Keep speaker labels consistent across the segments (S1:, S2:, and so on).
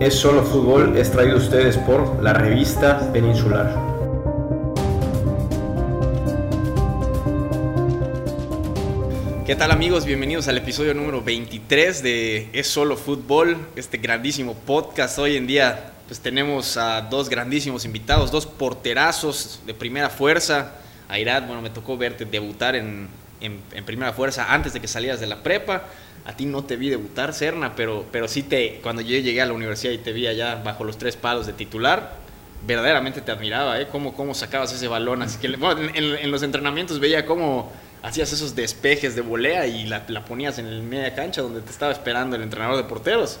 S1: Es Solo Fútbol es traído a ustedes por la revista Peninsular.
S2: ¿Qué tal amigos? Bienvenidos al episodio número 23 de Es Solo Fútbol, este grandísimo podcast. Hoy en día pues tenemos a dos grandísimos invitados, dos porterazos de primera fuerza. Airat, bueno, me tocó verte debutar en, en, en primera fuerza antes de que salieras de la prepa a ti no te vi debutar, Serna, pero, pero sí te, cuando yo llegué a la universidad y te vi allá bajo los tres palos de titular, verdaderamente te admiraba, ¿eh? Cómo, cómo sacabas ese balón. Así que, en, los entrenamientos veía cómo hacías esos despejes de volea y la, ponías en el media cancha donde te estaba esperando el entrenador de porteros.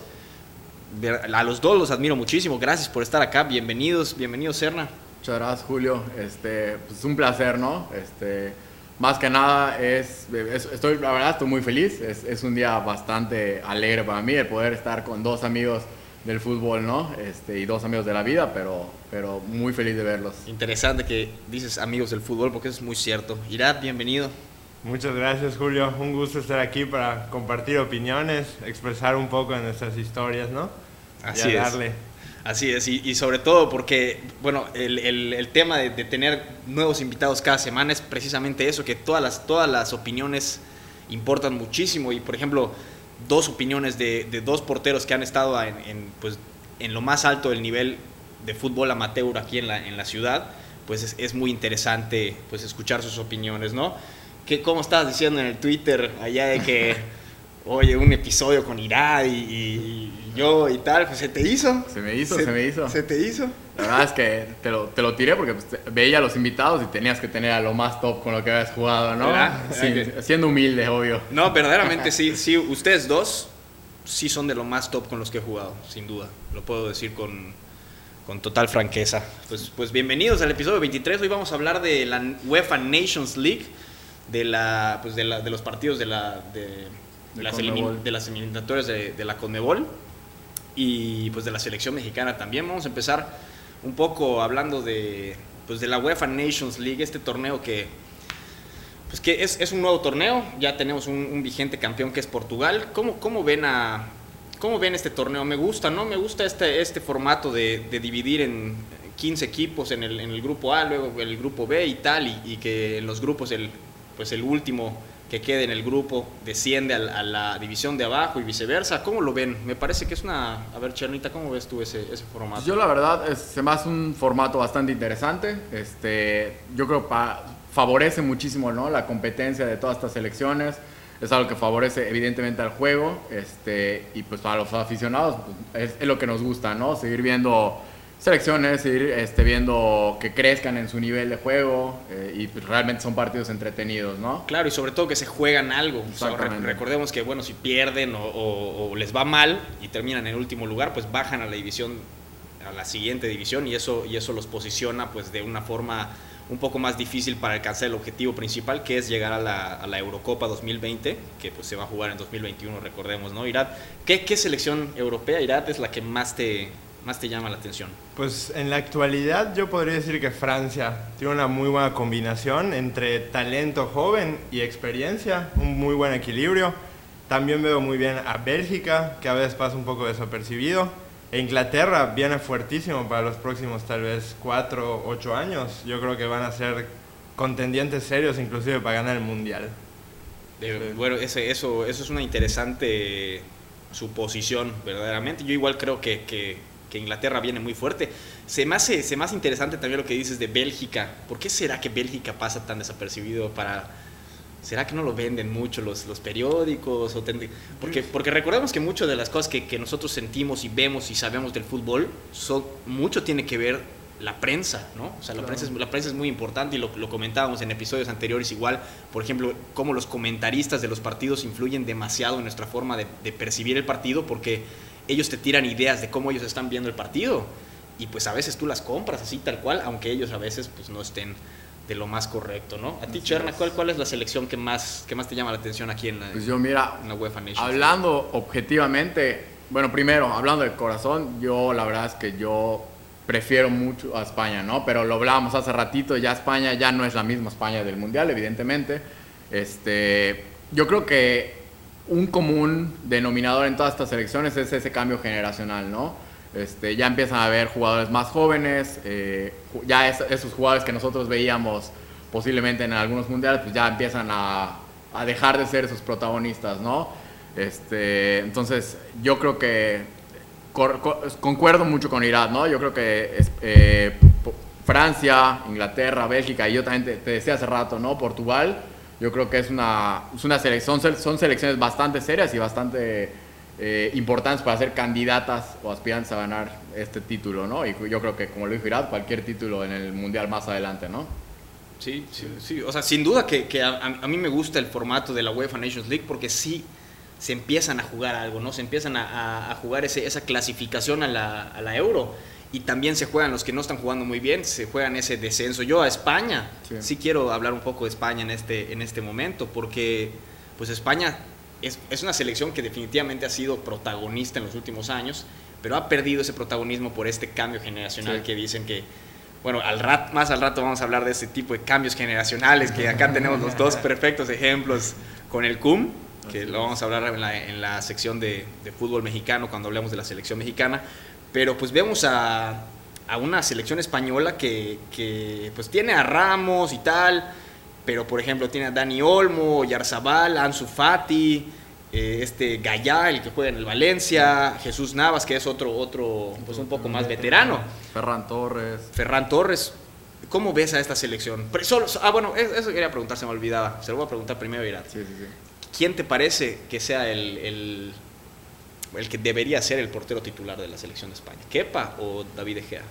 S2: A los dos los admiro muchísimo. Gracias por estar acá. Bienvenidos, bienvenidos, Serna.
S3: Muchas gracias, Julio. Este, pues un placer, ¿no? Este, más que nada es, estoy, la verdad estoy muy feliz, es, es, un día bastante alegre para mí el poder estar con dos amigos del fútbol, ¿no? Este, y dos amigos de la vida, pero, pero muy feliz de verlos.
S2: Interesante que dices amigos del fútbol porque eso es muy cierto. Irad, bienvenido.
S4: Muchas gracias Julio, un gusto estar aquí para compartir opiniones, expresar un poco de nuestras historias, ¿no?
S2: Así y darle. Así es, y, sobre todo porque, bueno, el, el, tema de, tener nuevos invitados cada semana es precisamente eso, que todas las, todas las opiniones importan muchísimo y, por ejemplo, dos opiniones de, de dos porteros que han estado en, en, pues, en lo más alto del nivel de fútbol amateur aquí en la, en la ciudad, pues es, es muy interesante pues, escuchar sus opiniones, ¿no? ¿Qué, ¿Cómo estabas diciendo en el Twitter allá de que, oye, un episodio con Irad y yo y tal, pues se te hizo.
S3: Se me hizo, se, me hizo.
S2: Se te hizo.
S3: La verdad es que te lo, te lo tiré porque pues, veía a los invitados y tenías que tener a lo más top con lo que habías jugado, ¿no? Siendo humilde, obvio.
S2: No, verdaderamente sí, sí, ustedes dos sí son de lo más top con los que he jugado, sin duda. Lo puedo decir con, con total franqueza. Pues, pues bienvenidos al episodio 23. Hoy vamos a hablar de la UEFA Nations League, de, la, pues de, la, de los partidos de, la, de, las, de las eliminatorias de, de la Conmebol y pues de la selección mexicana también. Vamos a empezar un poco hablando de, pues de la UEFA Nations League, este torneo que, pues que es, es un nuevo torneo, ya tenemos un, vigente campeón que es Portugal. ¿Cómo, cómo ven a... ¿Cómo ven este torneo? Me gusta, ¿no? Me gusta este, este formato de, dividir en 15 equipos en el, en el, grupo A, luego el grupo B y tal, y, y que en los grupos el, pues el último que quede en el grupo, desciende a la, división de abajo y viceversa. ¿Cómo lo ven? Me parece que es una... A ver, Chernita, ¿cómo ves tú ese, ese formato?
S3: Yo la verdad, se me hace un formato bastante interesante. Este, yo creo que favorece muchísimo ¿no? la competencia de todas estas selecciones. Es algo que favorece evidentemente al juego este, y pues para los aficionados pues, es, es, lo que nos gusta, ¿no? Seguir viendo selecciones, ir este, viendo que crezcan en su nivel de juego eh, y pues, realmente son partidos entretenidos, ¿no?
S2: Claro, y sobre todo que se juegan algo. recordemos que, bueno, si pierden o, les va mal y terminan en último lugar, pues bajan a la división, a la siguiente división y eso, y eso los posiciona pues de una forma un poco más difícil para alcanzar el objetivo principal, que es llegar a la, a la Eurocopa 2020, que pues se va a jugar en 2021, recordemos, ¿no? Irat, ¿qué, qué selección europea, Irat, es la que más te, más te llama la atención?
S4: Pues en la actualidad yo podría decir que Francia tiene una muy buena combinación entre talento joven y experiencia, un muy buen equilibrio. También veo muy bien a Bélgica, que a veces pasa un poco desapercibido. E Inglaterra viene fuertísimo para los próximos tal vez 4 o 8 años. Yo creo que van a ser contendientes serios inclusive para ganar el Mundial.
S2: Bueno, ese, eso, eso es una interesante suposición, verdaderamente. Yo igual creo que, que que Inglaterra viene muy fuerte. Se me, hace, se más interesante también lo que dices de Bélgica. ¿Por qué será que Bélgica pasa tan desapercibido para... ¿Será que no lo venden mucho los, los periódicos? O porque, porque recordemos que muchas de las cosas que, que, nosotros sentimos y vemos y sabemos del fútbol, son, mucho tiene que ver la prensa, ¿no? O sea, la, prensa, es, la prensa es muy importante y lo, lo, comentábamos en episodios anteriores igual, por ejemplo, cómo los comentaristas de los partidos influyen demasiado en nuestra forma de, de percibir el partido porque ellos te tiran ideas de cómo ellos están viendo el partido y pues a veces tú las compras así tal cual, aunque ellos a veces pues no estén de lo más correcto, ¿no? A ti, Cherna, ¿cuál, ¿cuál es la selección que más, que más te llama la atención aquí en la,
S3: pues yo, mira, UEFA Nations? Hablando objetivamente, bueno, primero, hablando del corazón, yo la verdad es que yo prefiero mucho a España, ¿no? Pero lo hablábamos hace ratito, ya España ya no es la misma España del Mundial, evidentemente. Este, yo creo que un común denominador en todas estas elecciones es ese cambio generacional, ¿no? Este, ya empiezan a haber jugadores más jóvenes, eh, ya esos jugadores que nosotros veíamos posiblemente en algunos mundiales, pues ya empiezan a, a dejar de ser sus protagonistas, ¿no? Este, entonces, yo creo que concuerdo mucho con Irak, ¿no? Yo creo que eh, Francia, Inglaterra, Bélgica, y yo también te, decía hace rato, ¿no? Portugal, yo creo que es una, selección, son selecciones bastante serias y bastante eh, importantes para ser candidatas o aspirantes a ganar este título, ¿no? Y yo creo que, como lo dijo Irak, cualquier título en el Mundial más adelante, ¿no?
S2: Sí, sí, sí. O sea, sin duda que, a, a, mí me gusta el formato de la UEFA Nations League porque sí se empiezan a jugar algo, ¿no? Se empiezan a, jugar ese, esa clasificación a la, a la, Euro. Y también se juegan los que no están jugando muy bien, se juegan ese descenso. Yo a España, sí, quiero hablar un poco de España en este, en este momento, porque pues España es, es, una selección que definitivamente ha sido protagonista en los últimos años, pero ha perdido ese protagonismo por este cambio generacional que dicen que bueno, al rat, más al rato vamos a hablar de ese tipo de cambios generacionales, que acá tenemos los dos perfectos ejemplos con el CUM, que lo vamos a hablar en la, en la sección de, de, fútbol mexicano cuando hablemos de la selección mexicana, pero pues vemos a, a una selección española que, que, pues tiene a Ramos y tal, pero por ejemplo tiene a Dani Olmo, Yarzabal, Ansu Fati, eh, este Gallá, el que juega en el Valencia, Jesús Navas, que es otro, otro pues un poco más veterano.
S3: Ferran Torres.
S2: Ferran Torres. ¿Cómo ves a esta selección? Solo, ah, bueno, eso quería preguntar, se me olvidaba. Se lo voy a preguntar primero, Irat.
S3: Sí, sí, sí.
S2: ¿Quién te parece que sea el, el, el, que debería ser el portero titular de la selección de España? ¿Kepa o David De Gea?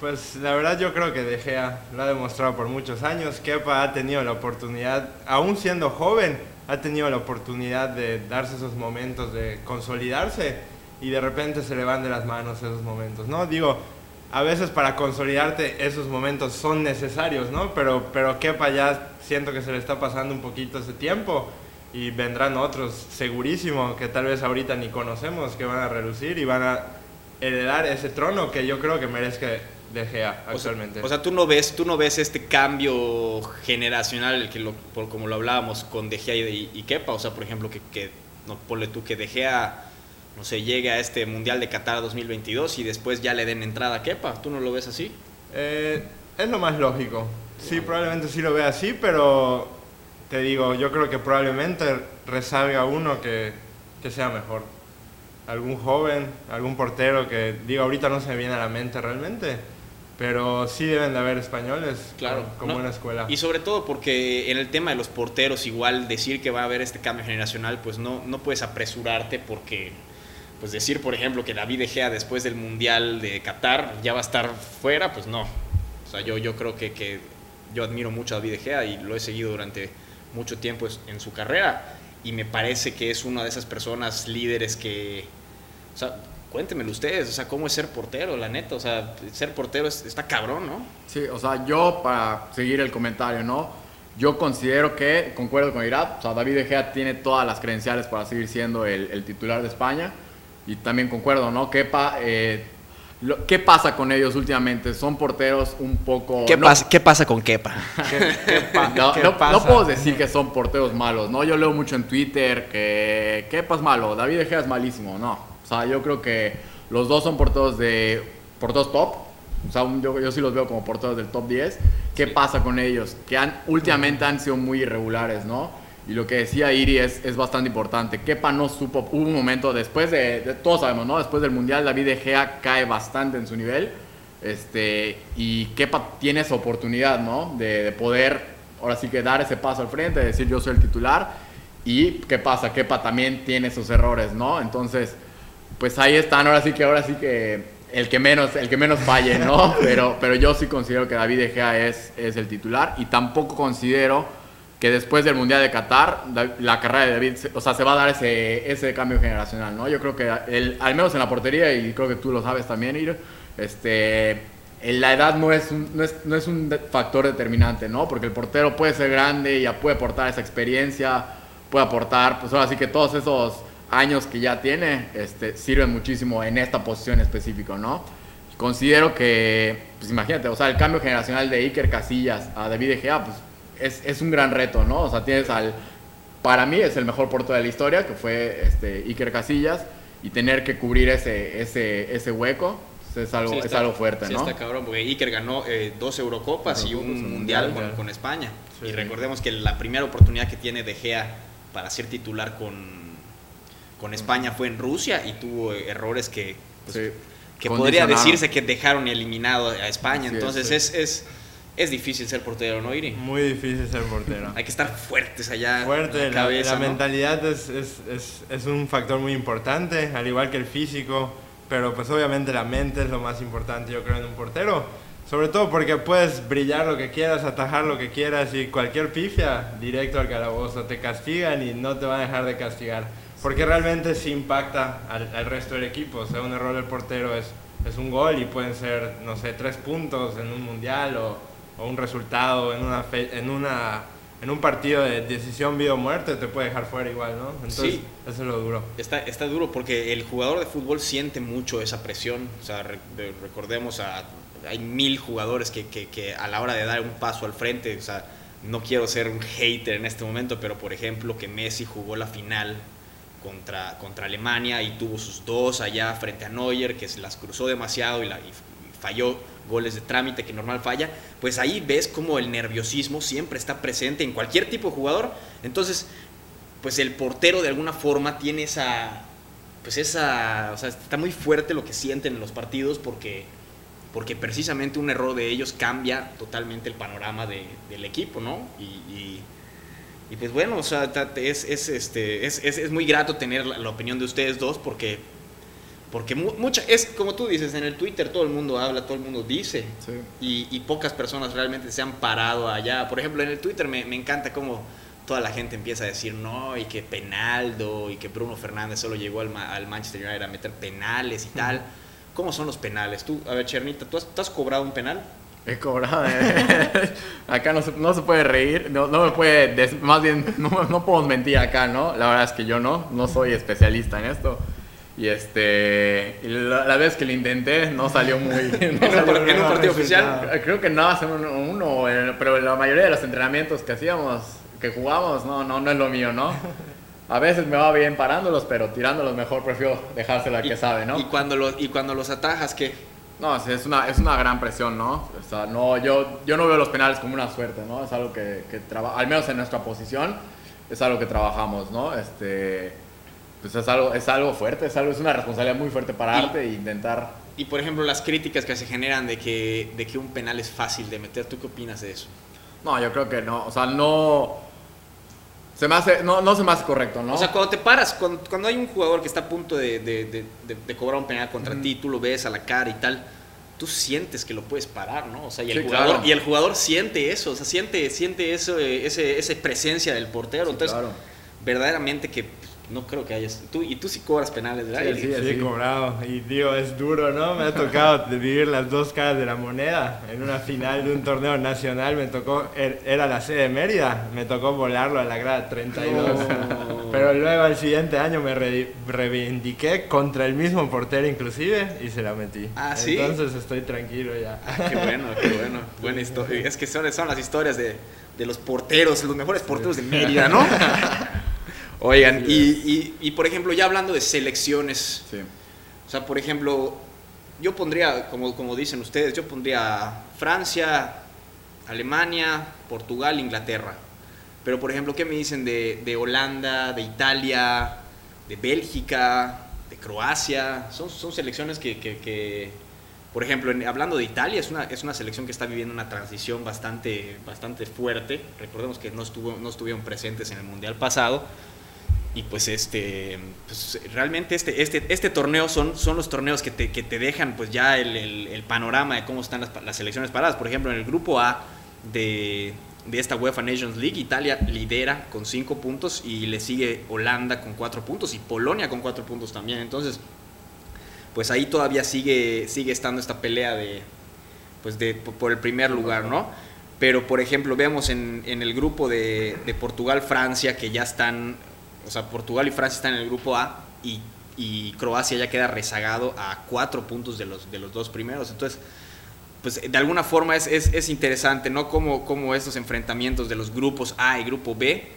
S4: Pues la verdad yo creo que De Gea lo ha demostrado por muchos años. Kepa ha tenido la oportunidad, aún siendo joven, ha tenido la oportunidad de darse esos momentos, de consolidarse y de repente se le van de las manos esos momentos, ¿no? Digo, a veces para consolidarte esos momentos son necesarios, ¿no? Pero, pero Kepa ya siento que se le está pasando un poquito ese tiempo y vendrán otros, segurísimo, que tal vez ahorita ni conocemos, que van a relucir y van a heredar ese trono que yo creo que merezca de Gea actualmente.
S2: O sea, tú no ves, tú no ves este cambio generacional que lo, por como lo hablábamos con De Gea y, y, Kepa, o sea, por ejemplo, que, que no ponle tú que De Gea no sé, llegue a este Mundial de Qatar 2022 y después ya le den entrada a Kepa, ¿tú no lo ves así?
S4: Eh, es lo más lógico. Sí, probablemente sí lo vea así, pero te digo, yo creo que probablemente resalga uno que, que sea mejor algún joven, algún portero que digo ahorita no se me viene a la mente realmente, pero sí deben de haber españoles
S2: claro,
S4: como una escuela.
S2: Y sobre todo porque en el tema de los porteros igual decir que va a haber este cambio generacional, pues no, no puedes apresurarte porque pues decir por ejemplo que David De Gea después del Mundial de Qatar ya va a estar fuera, pues no. O sea, yo, yo creo que, que yo admiro mucho a David De Gea y lo he seguido durante mucho tiempo en su carrera y me parece que es una de esas personas líderes que, o sea, cuéntenmelo ustedes, o sea, ¿cómo es ser portero, la neta? O sea, ser portero está cabrón, ¿no?
S3: Sí, o sea, yo para seguir el comentario, ¿no? Yo considero que, concuerdo con Irat, o sea, David De Gea tiene todas las credenciales para seguir siendo el, el titular de España. Y también concuerdo, ¿no? Kepa, eh, lo, ¿qué pasa con ellos últimamente? Son porteros un poco...
S2: ¿Qué,
S3: no,
S2: pasa, ¿qué pasa con Kepa?
S3: ¿Qué, qué pa, no, no, no, puedo decir que son porteros malos, ¿no? Yo leo mucho en Twitter que Kepa es malo, David De Gea es malísimo, no. O sea, yo creo que los dos son porteros de porteros top. O sea, yo, yo sí los veo como porteros del top 10. ¿Qué sí. pasa con ellos? Que han, últimamente han sido muy irregulares, ¿no? Y lo que decía Iri es, es bastante importante. Kepa no supo, hubo un momento después de, de, todos sabemos, ¿no? Después del Mundial, David De Gea cae bastante en su nivel. Este, y Kepa tiene esa oportunidad, ¿no? De, de poder, ahora sí que dar ese paso al frente, de decir yo soy el titular. Y ¿qué pasa? Kepa también tiene esos errores, ¿no? Entonces, pues ahí están, ahora sí que, ahora sí que el que menos, el que menos falle, ¿no? Pero, pero yo sí considero que David De Gea es, es el titular y tampoco considero que después del Mundial de Qatar, la carrera de David, o sea, se va a dar ese, ese cambio generacional, ¿no? Yo creo que, el, al menos en la portería, y creo que tú lo sabes también, Ir, este, la edad no es, un, no, es, no es un factor determinante, ¿no? Porque el portero puede ser grande, ya puede aportar esa experiencia, puede aportar, pues ahora sí que todos esos años que ya tiene este, sirven muchísimo en esta posición específica, ¿no? Considero que, pues imagínate, o sea, el cambio generacional de Iker Casillas a David De Gea, pues es, es, un gran reto, ¿no? O sea, tienes al, para mí es el mejor portero de la historia, que fue este, Iker Casillas, y tener que cubrir ese, ese, ese hueco pues, es algo,
S2: Sí,
S3: es
S2: está-
S3: algo fuerte,
S2: sí
S3: ¿no?
S2: está cabrón, porque Iker ganó eh, dos Eurocopas y
S3: Eurocopas,
S2: un
S3: un
S2: Mundial
S3: Mundial,
S2: con, con España.
S4: Sí.
S2: Y recordemos que la primera oportunidad que tiene De Gea para ser titular con, con España fue en Rusia y tuvo errores que, pues,
S3: Sí.
S2: que podría decirse que dejaron eliminado a España.
S3: Es,
S2: Entonces
S3: sí.
S2: es, es, es difícil ser portero, ¿no, Iri?
S4: Muy difícil ser portero.
S2: Hay que estar fuertes allá.
S4: Fuerte,
S2: en
S4: la,
S2: cabeza,
S4: la
S2: ¿no?
S4: mentalidad es, es, es, es un factor muy importante, al igual que el físico, pero pues obviamente la mente es lo más importante yo creo en un portero, sobre todo porque puedes brillar lo que quieras, atajar lo que quieras y cualquier pifia directo al calabozo, te castigan y no te van a dejar de castigar, porque realmente sí impacta al, al resto del equipo, o sea, un error del portero es, es un gol y pueden ser, no sé, tres puntos en un mundial o, o un resultado en una, fe- en una en un partido de decisión vida o muerte te puede dejar fuera igual, ¿no? Entonces,
S2: Sí.
S4: eso es lo duro.
S2: Está, está duro porque el jugador de fútbol siente mucho esa presión. O sea, re- de- recordemos a. Hay mil jugadores que, que- que a la hora de dar un paso al frente, o sea, no quiero ser un hater en este momento, pero por ejemplo, que Messi jugó la final contra, contra Alemania y tuvo sus dos allá frente a Neuer, que se las cruzó demasiado y, la, y falló goles de trámite que normal falla, pues ahí ves como el nerviosismo siempre está presente en cualquier tipo de jugador. Entonces, pues el portero de alguna forma tiene esa, pues esa, o sea, está muy fuerte lo que sienten en los partidos porque, porque precisamente un error de ellos cambia totalmente el panorama de- del equipo, ¿no? Y, y- pues bueno, o sea, es, es, este, es, es- es muy grato tener la opinión de ustedes dos porque, porque mu- mucha, es como tú dices, en el Twitter todo el mundo habla, todo el mundo dice
S3: Sí.
S2: y, y pocas personas realmente se han parado allá. Por ejemplo, en el Twitter me, me encanta cómo toda la gente empieza a decir no, y que Penaldo, y que Bruno Fernández solo llegó al, Ma- al Manchester United a meter penales y tal. ¿Cómo son los penales? Tú, a ver, Chernita, ¿tú has, tú has cobrado un penal?
S3: He cobrado. eh. acá no se, no se puede reír, no, no me puede, más bien, no, no podemos mentir acá, ¿no? La verdad es que yo no, no soy especialista en esto. Y este, y la, la vez que lo intenté no salió muy... no
S2: ¿En un,
S3: salió
S2: par- en un partido oficial?
S3: Creo que más en uno, uno, pero la mayoría de los entrenamientos que hacíamos, que jugamos, no, no, no es lo mío, ¿no? A veces me va bien parándolos, pero tirándolos mejor prefiero dejárselo al que sabe, ¿no?
S2: Y cuando, los, y cuando los atajas, ¿qué?
S3: No, es una, es una gran presión, ¿no? O sea, no yo, yo no veo los penales como una suerte, ¿no? Es algo que, que traba- al menos en nuestra posición, es algo que trabajamos, ¿no? Este, pues es algo, es algo fuerte, es, algo, es una responsabilidad muy fuerte pararte e intentar...
S2: Y por ejemplo, las críticas que se generan de que, de que un penal es fácil de meter, ¿tú qué opinas de eso?
S3: No, yo creo que no, o sea, no... Se me hace, no, no se me hace correcto, ¿no?
S2: O sea, cuando te paras, cuando, cuando hay un jugador que está a punto de, de- de- de- cobrar un penal contra ti, tú lo ves a la cara y tal, tú sientes que lo puedes parar, ¿no? O sea, y el,
S3: Sí,
S2: jugador,
S3: claro.
S2: y el jugador siente eso, o sea, siente, siente eso, eh, ese, esa presencia del portero.
S3: Sí,
S2: Entonces,
S3: claro.
S2: verdaderamente que no creo que hayas... Tú, y tú sí cobras penales, ¿verdad?
S3: Sí,
S2: Y-
S3: sí.
S4: Sí, he cobrado. Y digo, es duro, ¿no? Me ha tocado vivir las dos caras de la moneda. En una final de un torneo nacional me tocó, er- era la sede de Mérida, me tocó volarlo a la grada 32.
S2: No.
S4: Pero luego al siguiente año me re- reivindiqué contra el mismo portero inclusive y se la metí.
S2: Ah, ¿sí?
S4: Entonces estoy tranquilo ya.
S2: Qué bueno, qué bueno. Buena historia. Es que son, son las historias de, de los porteros, los mejores porteros de Mérida, ¿no? Oigan, y, y- y, por ejemplo, ya hablando de selecciones,
S3: Sí.
S2: o sea, por ejemplo, yo pondría, como, como dicen ustedes, yo pondría Francia, Alemania, Portugal, Inglaterra. Pero, por ejemplo, ¿qué me dicen de, de Holanda, de Italia, de Bélgica, de Croacia? Son, son selecciones que, que- que, por ejemplo, en- hablando de Italia, es una, es una selección que está viviendo una transición bastante, bastante fuerte. Recordemos que no, estuvo, no estuvieron presentes en el Mundial pasado. Y pues este pues, realmente este, este, este torneo son, son los torneos que te, que te dejan pues ya el, el- panorama de cómo están las, las selecciones paradas. Por ejemplo, en el grupo A de, de esta UEFA Nations League, Italia lidera con 5 puntos y le sigue Holanda con 4 puntos y Polonia con 4 puntos también. Entonces, pues ahí todavía sigue, sigue estando esta pelea de, pues de, por el primer lugar, ¿no? Pero, por ejemplo, vemos en, en el grupo de, de Portugal-Francia que ya están, o sea, Portugal y Francia están en el grupo A y, y Croacia ya queda rezagado a cuatro puntos de los, de los dos primeros. Entonces, pues de alguna forma es, es, es interesante, ¿no? Cómo, cómo estos enfrentamientos de los grupos A y grupo B,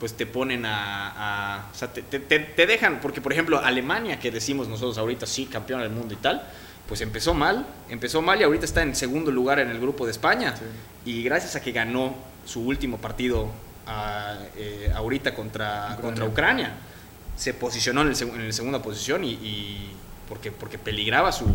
S2: pues te ponen a... a- o sea, te, te- te- te dejan, porque por ejemplo Alemania, que decimos nosotros ahorita, sí, campeón del mundo y tal, pues empezó mal, empezó mal y ahorita está en segundo lugar en el grupo de España. Y gracias a que ganó su último partido ah, eh, ahorita contra
S3: Ucrania.
S2: contra Ucrania, se posicionó en, el en la segunda posición y, y porque, porque peligraba su,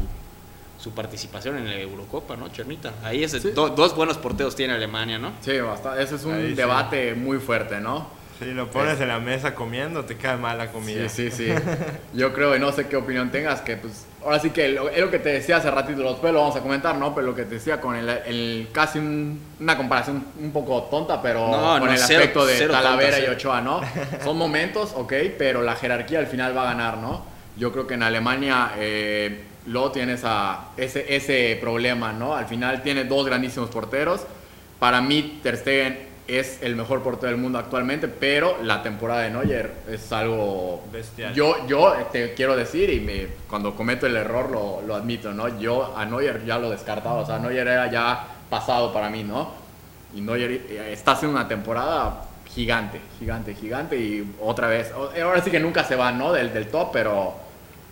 S2: su participación en la Eurocopa, ¿no, Chernita? Ahí es
S3: Sí.
S2: do- dos buenos porteros tiene Alemania, ¿no?
S3: Sí, bastante. Ese es un
S4: Ahí sí.
S3: debate muy fuerte, ¿no?
S4: Si lo pones en la mesa comiendo, te cae mal la comida.
S3: Sí, sí, sí. Yo creo, y no sé qué opinión tengas, que pues, ahora sí que lo, es lo que te decía hace ratito, los lo vamos a comentar, ¿no? Pero lo que te decía con el, el casi un- una comparación un poco tonta, pero
S2: No,
S3: con
S2: no,
S3: el
S2: cero-
S3: aspecto de
S2: cero
S3: Talavera
S2: tonta,
S3: y. Ochoa, ¿no? Son momentos, ok, pero la jerarquía al final va a ganar, ¿no? Yo creo que en Alemania eh, lo tiene esa, ese, ese problema, ¿no? Al final tiene dos grandísimos porteros. Para mí, Ter Stegen es el mejor portero del mundo actualmente, pero la temporada de Neuer es algo
S4: Bestial.
S3: Yo, yo te quiero decir, y me, cuando cometo el error lo, lo admito, ¿no? Yo a Neuer ya lo descartaba, o sea, Neuer era ya pasado para mí, ¿no? Y Neuer eh, está haciendo una temporada gigante, gigante, gigante, y otra vez, ahora sí que nunca se va, ¿no? Del, del top, pero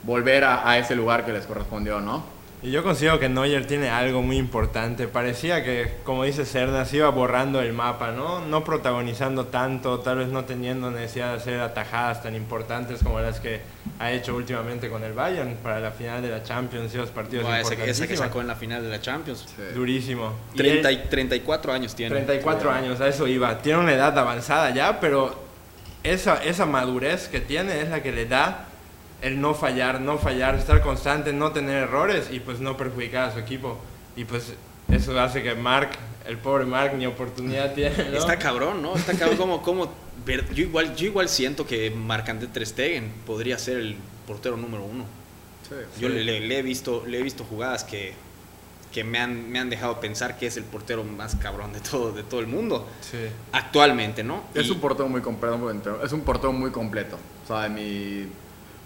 S3: volver a, a ese lugar que les correspondió, ¿no?
S4: Y yo considero que Neuer tiene algo muy importante. Parecía que, como dice Cernas, iba borrando el mapa, ¿no? No protagonizando tanto, tal vez no teniendo necesidad de hacer atajadas tan importantes como las que ha hecho últimamente con el Bayern para la final de la Champions y los partidos
S2: Buah, esa, que- esa que sacó en la final de la Champions.
S4: Durísimo. Y
S2: 30
S4: él-
S2: y 34 años tiene.
S4: 34 años, a eso iba. Tiene una edad avanzada ya, pero esa, esa madurez que tiene es la que le da el no fallar, no fallar, estar constante, no tener errores y pues no perjudicar a su equipo. Y pues eso hace que Mark, el pobre Mark, ni oportunidad tiene. ¿no?
S2: Está cabrón, ¿no? Está cabrón como, como ver- yo igual, yo igual siento que Marc-André Ter Stegen podría ser el portero número uno. Yo le, le- le he visto, le he visto jugadas que, que me, han, me han dejado pensar que es el portero más cabrón de todo, de todo el mundo.
S4: Sí.
S2: Actualmente, ¿no?
S3: Es
S2: Y-
S3: un portero muy completo, es un portero muy completo. O sea, mi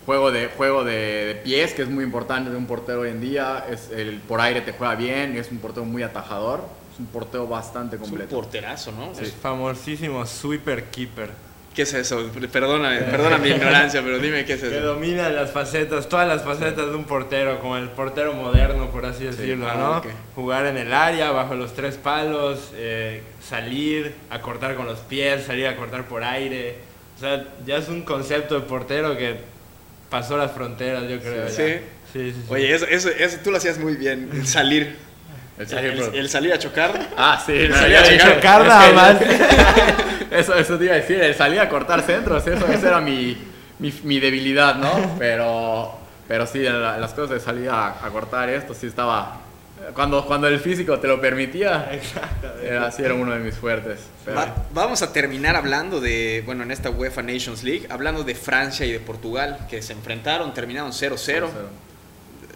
S3: juego de juego de, de pies, que es muy importante de un portero hoy en día, es el por aire te juega bien, es un portero muy atajador, es un portero bastante
S2: es un
S3: completo.
S2: porterazo, ¿no?
S4: El famosísimo sweeper keeper.
S2: ¿Qué es eso? Perdóname, perdona mi ignorancia, pero dime qué es
S4: Que
S2: eso.
S4: domina las facetas, todas las facetas de un portero, como el portero moderno, por así decirlo,
S2: ah,
S4: ¿no?
S2: ok.
S4: Jugar en el área, bajo los tres palos, eh, salir a cortar con los pies, salir a cortar por aire. O sea, ya es un concepto de portero que pasó las fronteras, yo creo.
S2: Sí.
S4: Sí, sí, sí.
S2: Oye, eso, eso, eso tú lo hacías muy bien, el salir.
S3: El
S2: El,
S3: salir,
S2: el-
S3: pero-
S2: el salir a chocar.
S3: Ah, sí, el salir a chocar.
S4: nada más.
S3: Eso, eso te iba a decir, el salir a cortar centros, eso, esa era mi, mi, mi debilidad, ¿no? Pero, pero sí, las cosas de salir a, a cortar esto, sí estaba... Cuando, cuando el físico te lo permitía, era, sí era uno de mis fuertes. pero-
S2: Va- vamos a terminar hablando de, bueno, en esta UEFA Nations League, hablando de Francia y de Portugal, que se enfrentaron, terminaron 0-0.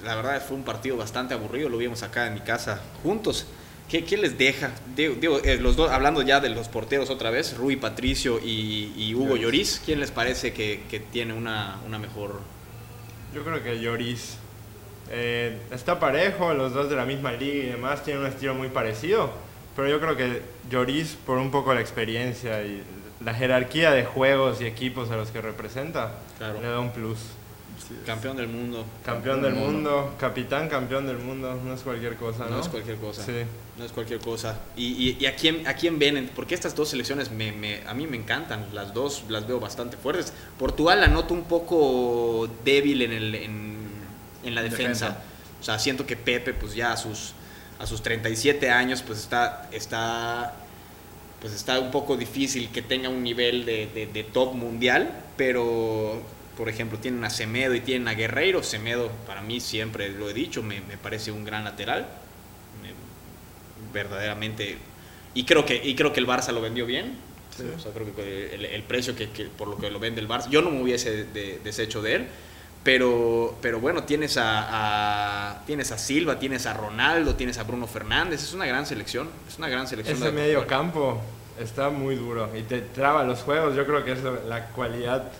S2: La verdad fue un partido bastante aburrido, lo vimos acá en mi casa juntos. ¿Qué, qué les deja? Digo, digo, eh, los dos, hablando ya de los porteros otra vez, Rui Patricio y, y Hugo Lloris, ¿quién les parece que, que tiene una, una mejor...
S4: Yo creo que Lloris eh, está parejo, los dos de la misma liga y demás, tienen un estilo muy parecido, pero yo creo que Lloris, por un poco la experiencia y la jerarquía de juegos y equipos a los que representa,
S2: Claro.
S4: le da un plus.
S2: Campeón del mundo,
S4: Campeón del mundo, capitán campeón del mundo, no es cualquier cosa, ¿no?
S2: no es cualquier cosa.
S4: Sí.
S2: No es cualquier cosa. ¿Y, y, y a, quién, a quién ven? Porque estas dos selecciones me, me- a mí me encantan. Las dos las veo bastante fuertes. Portugal la noto un poco débil en, el, en, en la defensa.
S3: Defensa.
S2: O sea, siento que Pepe, pues ya a sus, a sus 37 años, pues está, está, pues está un poco difícil que tenga un nivel de, de- de top mundial. Pero, por ejemplo, tienen a Semedo y tienen a Guerreiro. Semedo, para mí, siempre lo he dicho, me, me parece un gran lateral. Me- verdaderamente y creo que y creo que el Barça lo vendió bien o sea creo que el, el precio que, que por lo que lo vende el Barça yo no me hubiese de- deshecho de él pero pero bueno tienes a, a- tienes a Silva tienes a Ronaldo tienes a Bruno Fernández es una gran selección es una gran selección
S4: Ese
S2: de
S4: medio campo está muy duro y te traba los juegos. Yo creo que es la cualidad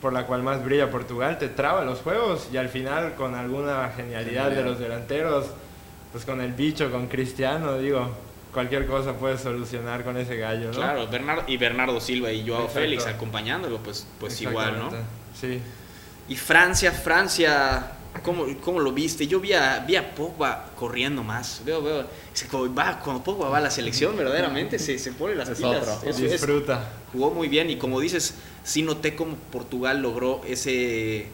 S4: por la cual más brilla Portugal. Te traba los juegos y al final con alguna genialidad de los delanteros, pues con el bicho, con Cristiano, digo, cualquier cosa puede solucionar con ese gallo, ¿no?
S2: Claro, Bernardo, y Bernardo Silva y Joao
S4: Exacto.
S2: Félix acompañándolo, pues, pues igual, ¿no?
S4: Sí.
S2: Y Francia, Francia, ¿cómo, cómo lo viste? Yo vi a, vi a Pogba corriendo más. Veo, veo. es que cuando, va, cuando Pogba va a la selección, verdaderamente se, se pone las
S3: Es
S2: pilas.
S3: otro.
S2: Eso es.
S4: Disfruta.
S2: jugó muy bien y como dices, sí noté cómo Portugal logró ese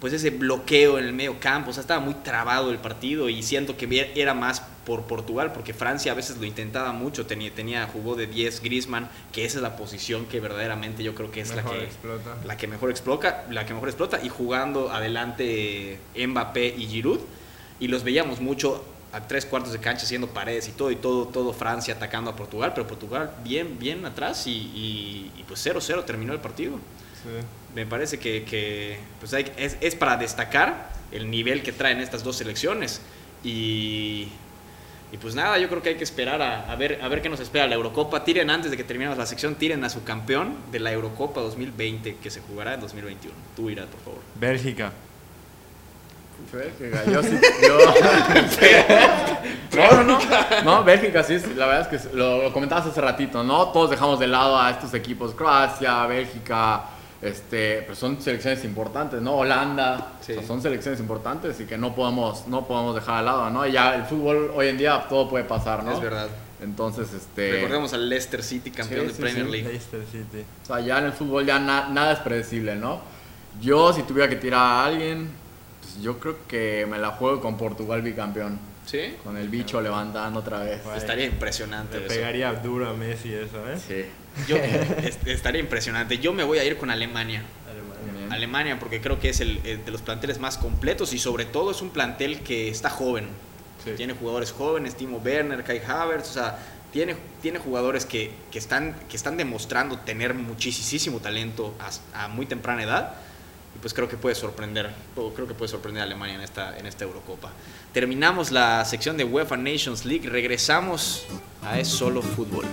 S2: pues ese bloqueo en el medio campo, o sea, estaba muy trabado el partido y siento que era más por Portugal, porque Francia a veces lo intentaba mucho, tenía, tenía jugó de 10 Griezmann, que esa es la posición que verdaderamente yo creo que es la que,
S4: explota.
S2: la que mejor explota, la que mejor explota, y jugando adelante Mbappé y Giroud, y los veíamos mucho a tres cuartos de cancha haciendo paredes y todo, y todo, todo Francia atacando a Portugal, pero Portugal bien, bien atrás y, y- y pues 0-0 terminó el partido.
S4: Sí.
S2: Me parece que, que, pues hay- es, es para destacar el nivel que traen estas dos selecciones. Y, y pues nada, yo creo que hay que esperar a, a ver, a ver qué nos espera la Eurocopa. Tiren antes de que terminemos la sección, tiren a su campeón de la Eurocopa 2020 que se jugará en 2021. Tú irás, por favor.
S4: Bélgica.
S3: Bélgica, yo sí. Yo... no, no, no. No, Bélgica sí, la verdad es que lo, lo comentabas hace ratito, ¿no? Todos dejamos de lado a estos equipos, Croacia, Bélgica, este, pues son selecciones importantes, ¿no? Holanda,
S2: Sí.
S3: o sea, son selecciones importantes y que no podemos, no podemos dejar de lado, ¿no? Y ya el fútbol hoy en día todo puede pasar, ¿no?
S2: Es verdad.
S3: Entonces, este.
S2: Recordemos al Leicester City, campeón
S3: Sí,
S2: de
S3: sí,
S2: Premier
S3: sí.
S2: League.
S4: Leicester City.
S3: O sea, ya en el fútbol ya na- nada es predecible, ¿no? Yo, si tuviera que tirar a alguien, pues yo creo que me la juego con Portugal bicampeón.
S2: ¿Sí?
S3: Con el bicho levantando otra vez.
S2: Estaría impresionante
S4: Le
S2: eso.
S4: pegaría duro a Messi eso, ¿eh?
S3: Sí.
S2: Yo, es- estaría impresionante. Yo me voy a ir con Alemania.
S3: Bien.
S2: Alemania porque creo que es el, el de los planteles más completos y sobre todo es un plantel que está joven.
S4: Sí.
S2: Tiene jugadores jóvenes, Timo Werner, Kai Havertz, o sea, tiene, tiene jugadores que, que están, que están demostrando tener muchísimo talento a, a muy temprana edad. Y pues creo que puede sorprender, creo que puede sorprender a Alemania en esta, en esta Eurocopa. Terminamos la sección de UEFA Nations League, regresamos a Es Solo Fútbol.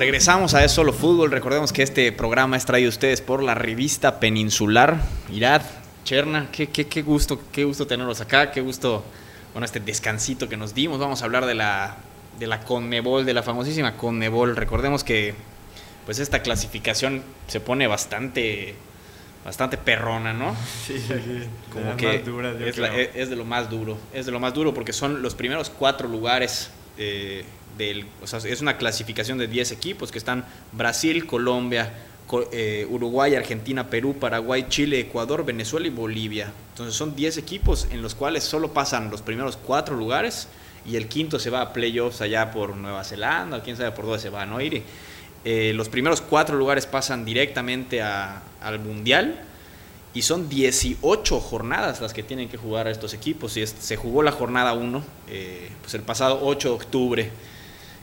S2: Regresamos a Es Solo Fútbol. Recordemos que este programa es traído a ustedes por la revista Peninsular. Irad, Cherna, qué, qué, qué gusto, qué gusto tenerlos acá, qué gusto, bueno, este descansito que nos dimos. Vamos a hablar de la, de la Conmebol, de la famosísima Conmebol. Recordemos que pues esta clasificación se pone bastante, bastante perrona, ¿no?
S4: Sí, sí.
S2: Como que
S4: yo
S2: es, la- es de lo más duro, es de lo más duro porque son los primeros cuatro lugares eh, es una clasificación de 10 equipos que están Brasil, Colombia, Co- eh, Uruguay, Argentina, Perú, Paraguay, Chile, Ecuador, Venezuela y Bolivia. Entonces son 10 equipos en los cuales solo pasan los primeros cuatro lugares y el quinto se va a playoffs allá por Nueva Zelanda, quién sabe por dónde se va, ¿no? Ir, eh, los primeros cuatro lugares pasan directamente a- al Mundial y son 18 jornadas las que tienen que jugar estos equipos. Y se jugó la jornada 1, pues el pasado 8 de octubre.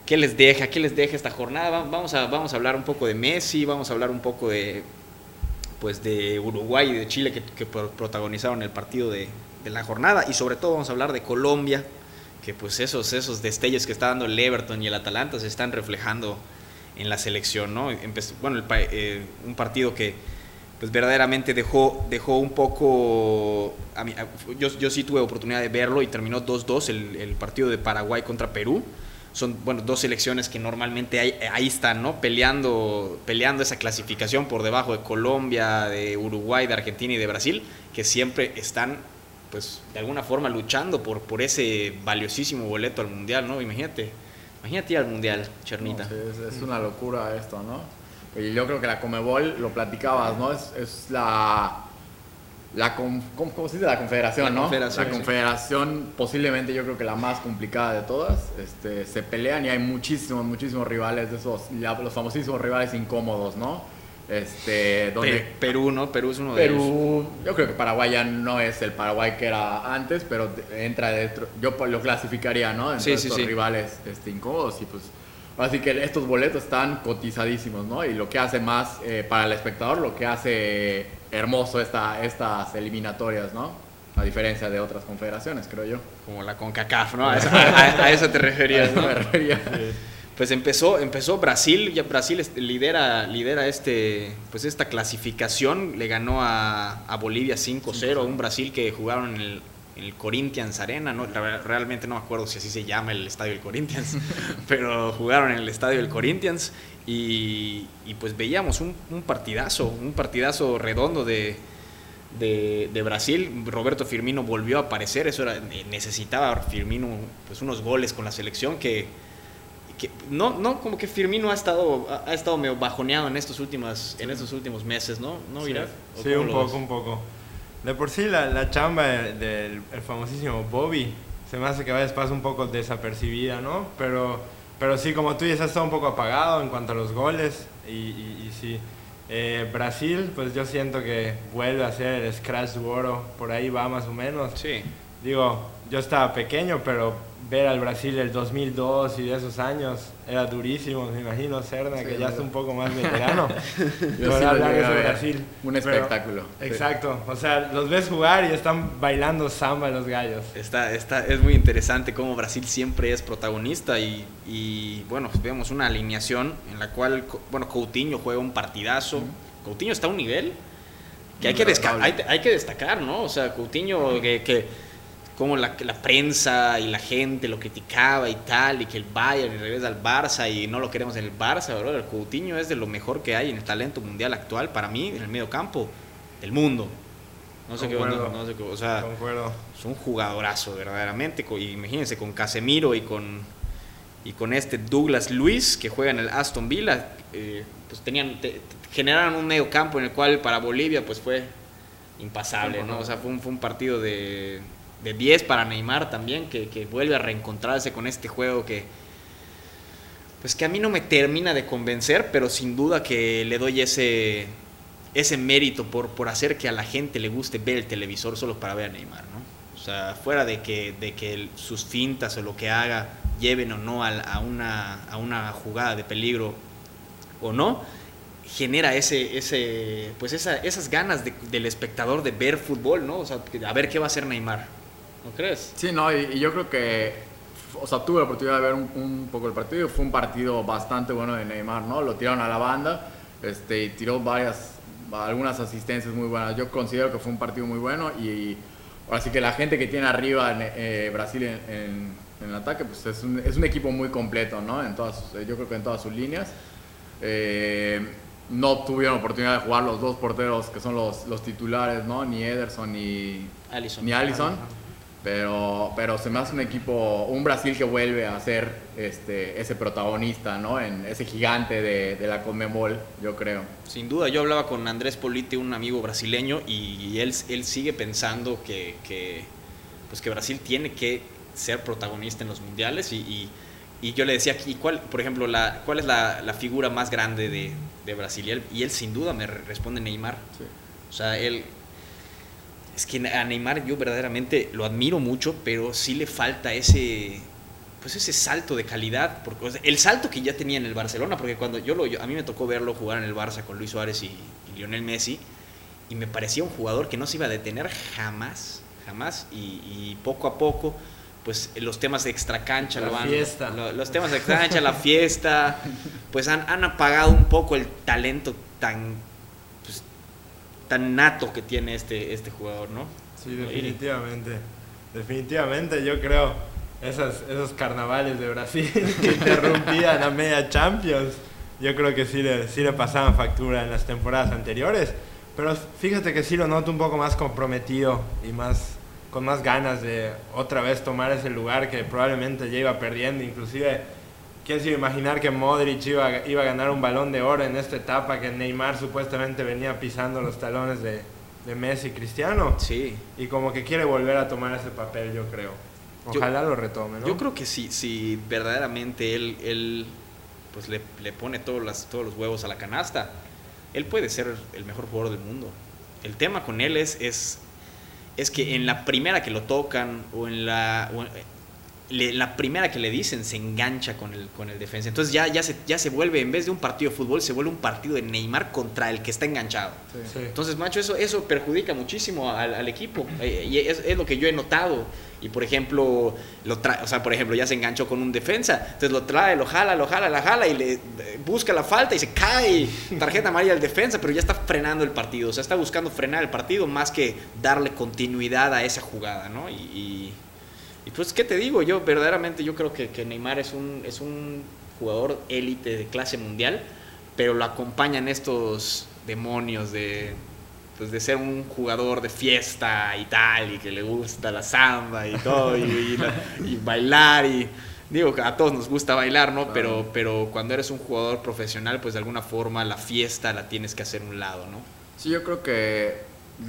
S2: ¿Qué les deja? ¿Qué les deja esta jornada? Va- Vamos a, vamos a hablar un poco de Messi, vamos a hablar un poco de, pues de Uruguay y de Chile que, que pro- protagonizaron el partido de, de la jornada. Y sobre todo vamos a hablar de Colombia, que pues esos, esos destellos que está dando el Everton y el Atalanta se están reflejando en la selección, ¿no? Bueno, el eh, un partido que pues verdaderamente dejó, dejó un poco... yo, yo sí tuve oportunidad de verlo y terminó 2-2 el, el partido de Paraguay contra Perú. Son, bueno, dos selecciones que normalmente ahí, ahí están, ¿no? Peleando, peleando esa clasificación por debajo de Colombia, de Uruguay, de Argentina y de Brasil, que siempre están, pues, de alguna forma luchando por, por ese valiosísimo boleto al Mundial, ¿no? Imagínate, imagínate ir al Mundial, Chernita.
S3: Es, una locura esto, ¿no? Yo creo que la Comebol, lo platicabas, ¿no? Es, es la... la con- ¿cómo, se dice? La confederación,
S2: La
S3: ¿no?
S2: confederación,
S3: la
S2: sí.
S3: confederación posiblemente yo creo que la más complicada de todas. Este, se pelean y hay muchísimos, muchísimos rivales de esos, los famosísimos rivales incómodos, ¿no? Este, donde...
S2: Pe- Perú, ¿no? Perú es uno de ellos.
S3: Perú, yo creo que Paraguay ya no es el Paraguay que era antes, pero entra dentro, yo lo clasificaría, ¿no? Dentro
S2: Sí,
S3: de
S2: sí,
S3: estos
S2: sí.
S3: rivales este, incómodos y pues así que estos boletos están cotizadísimos, ¿no? Y lo que hace más eh, para el espectador, lo que hace hermoso esta, estas eliminatorias, ¿no? A diferencia de otras confederaciones, creo yo.
S2: Como la CONCACAF, ¿no? A eso, a- a- a eso te referías, ¿no?
S3: me refería.
S2: Pues empezó, empezó Brasil, ya Brasil lidera, lidera este, pues esta clasificación, le ganó a, a Bolivia 5-0, un Brasil que jugaron en el, en el Corinthians Arena, ¿no? Re- realmente no me acuerdo si así se llama el estadio del Corinthians, pero jugaron en el estadio del Corinthians y, y pues veíamos un, un partidazo, un partidazo redondo de, de, de Brasil. Roberto Firmino volvió a aparecer, eso era, necesitaba Firmino pues unos goles con la selección que, que no, no como que Firmino ha estado, ha, estado medio bajoneado en estos últimos, en estos últimos meses, ¿no? ¿No,
S4: Sí, sí, un poco,
S2: ves?
S4: un poco. De por sí, la, la chamba del, del- el famosísimo Bobby se me hace que a veces pasa un poco desapercibida, ¿no? Pero, pero sí, como tú dices, estado un poco apagado en cuanto a los goles. Y, y- y sí. Eh, Brasil, pues yo siento que vuelve a ser el Scratch Duro, por ahí va más o menos.
S2: Sí.
S4: Digo, yo estaba pequeño, pero ver al Brasil del 2002 y de esos años era durísimo. Me imagino Cerna,
S3: Sí,
S4: que ya está un poco más veterano.
S3: Yo sí
S4: hablar de. Brasil.
S3: Un
S4: Pero-
S3: espectáculo. Sí.
S4: Exacto. O sea, los ves jugar y están bailando samba los gallos.
S2: Está, está, es muy interesante cómo Brasil siempre es protagonista y, y, bueno, vemos una alineación en la cual, bueno, Coutinho juega un partidazo. Coutinho está a un nivel que hay que, hay, hay que destacar, ¿no? O sea, Coutinho que, que como la, la prensa y la gente lo criticaba y tal, y que el Bayern y regresa al Barça y no lo queremos en el Barça, bro. El Coutinho es de lo mejor que hay en el talento mundial actual para mí, en el medio campo del mundo. No sé qué, no, no sé qué, o sea,
S4: Concuerdo.
S2: es un jugadorazo, verdaderamente. y Imagínense con Casemiro y con, y con este Douglas Luis, que juega en el Aston Villa, eh, pues tenían, te- te- generaron un medio campo en el cual para Bolivia pues fue impasable, ¿no? O sea, fue un, fue un partido de, de 10 para Neymar también, que, que vuelve a reencontrarse con este juego que, pues que a mí no me termina de convencer, pero sin duda que le doy ese, ese mérito por, por hacer que a la gente le guste ver el televisor solo para ver a Neymar, ¿no? O sea, fuera de que, de que sus fintas o lo que haga lleven o no al- a, una, a una jugada de peligro o no, genera ese, ese, pues esa- esas ganas de- del espectador de ver fútbol, ¿no? O sea, a ver qué va a hacer Neymar, ¿no crees?
S3: Sí, no, y, y yo creo que, o sea, tuve la oportunidad de ver un, un poco el partido. Fue un partido bastante bueno de Neymar, ¿no? Lo tiraron a la banda este, y tiró varias, algunas asistencias muy buenas. Yo considero que fue un partido muy bueno y ahora sí que la gente que tiene arriba en, eh, Brasil en, en- en el ataque, pues es un, es un equipo muy completo, ¿no? En todas, sus- yo creo que en todas sus líneas. Eh, no tuvieron oportunidad de jugar los dos porteros que son los, los titulares, ¿no? Ni Ederson ni,
S2: Alisson.
S3: ni Allison. Pero, pero se me hace un equipo, un Brasil que vuelve a ser este, ese protagonista, ¿no? En ese gigante de, de la Conmebol, yo creo.
S2: Sin duda, yo hablaba con Andrés Politi, un amigo brasileño, y él, él sigue pensando que, que, pues que Brasil tiene que ser protagonista en los mundiales. Y, y- y yo le decía, ¿y cuál, por ejemplo, la, cuál es la, la figura más grande de, de Brasil? Y él, y él sin duda me re- responde Neymar. O sea, él... Es que a Neymar yo verdaderamente lo admiro mucho, pero sí le falta ese pues ese salto de calidad, porque o sea, el salto que ya tenía en el Barcelona, porque cuando yo lo yo- a mí me tocó verlo jugar en el Barça con Luis Suárez y, y Lionel Messi y me parecía un jugador que no se iba a detener jamás, jamás y, y poco a poco pues los temas de extracancha
S4: La
S2: lo van
S4: fiesta.
S2: lo- los temas de extracancha, la fiesta, pues han, han apagado un poco el talento tan tan nato que tiene este este jugador, ¿no?
S4: Sí, definitivamente. Definitivamente, yo creo esas, esos carnavales de Brasil que interrumpían a media Champions, yo creo que sí le, sí le pasaban factura en las temporadas anteriores. Pero fíjate que sí lo noto un poco más comprometido y más con más ganas de otra vez tomar ese lugar que probablemente ya iba perdiendo. Inclusive, ¿quién se iba a imaginar que Modric iba, a- iba a ganar un balón de oro en esta etapa que Neymar supuestamente venía pisando los talones de, de Messi Cristiano?
S2: Sí.
S4: Y como que quiere volver a tomar ese papel, yo creo.
S2: Yo-
S4: Ojalá lo retome, ¿no?
S2: Yo creo que si, si verdaderamente él, él pues le, le pone todos, las, todos los huevos a la canasta, él puede ser el mejor jugador del mundo. El tema con él es, es, es que en la primera que lo tocan o en la... o en- le- la primera que le dicen se engancha con el, con el defensa. Entonces ya, ya, se, ya se vuelve, en vez de un partido de fútbol, se vuelve un partido de Neymar contra el que está enganchado.
S4: Sí.
S2: Entonces, macho, eso, eso perjudica muchísimo al, al equipo. Eh, y es, es lo que yo he notado. Y por ejemplo, lo trae, o sea, por ejemplo, ya se enganchó con un defensa. Entonces lo trae, lo jala, lo jala, la jala y le eh, busca la falta y se cae. Tarjeta amarilla al defensa, pero ya está frenando el partido. O sea, está buscando frenar el partido más que darle continuidad a esa jugada, ¿no? Y, y- y pues, ¿qué te digo? Yo verdaderamente yo creo que, que Neymar es un, es un jugador élite de clase mundial, pero lo acompañan estos demonios de, pues, de ser un jugador de fiesta y tal, y que le gusta la samba y todo, y, y la- y bailar, y digo que a todos nos gusta bailar, ¿no? Pero, pero cuando eres un jugador profesional, pues de alguna forma la fiesta la tienes que hacer un lado, ¿no?
S3: Sí, yo creo que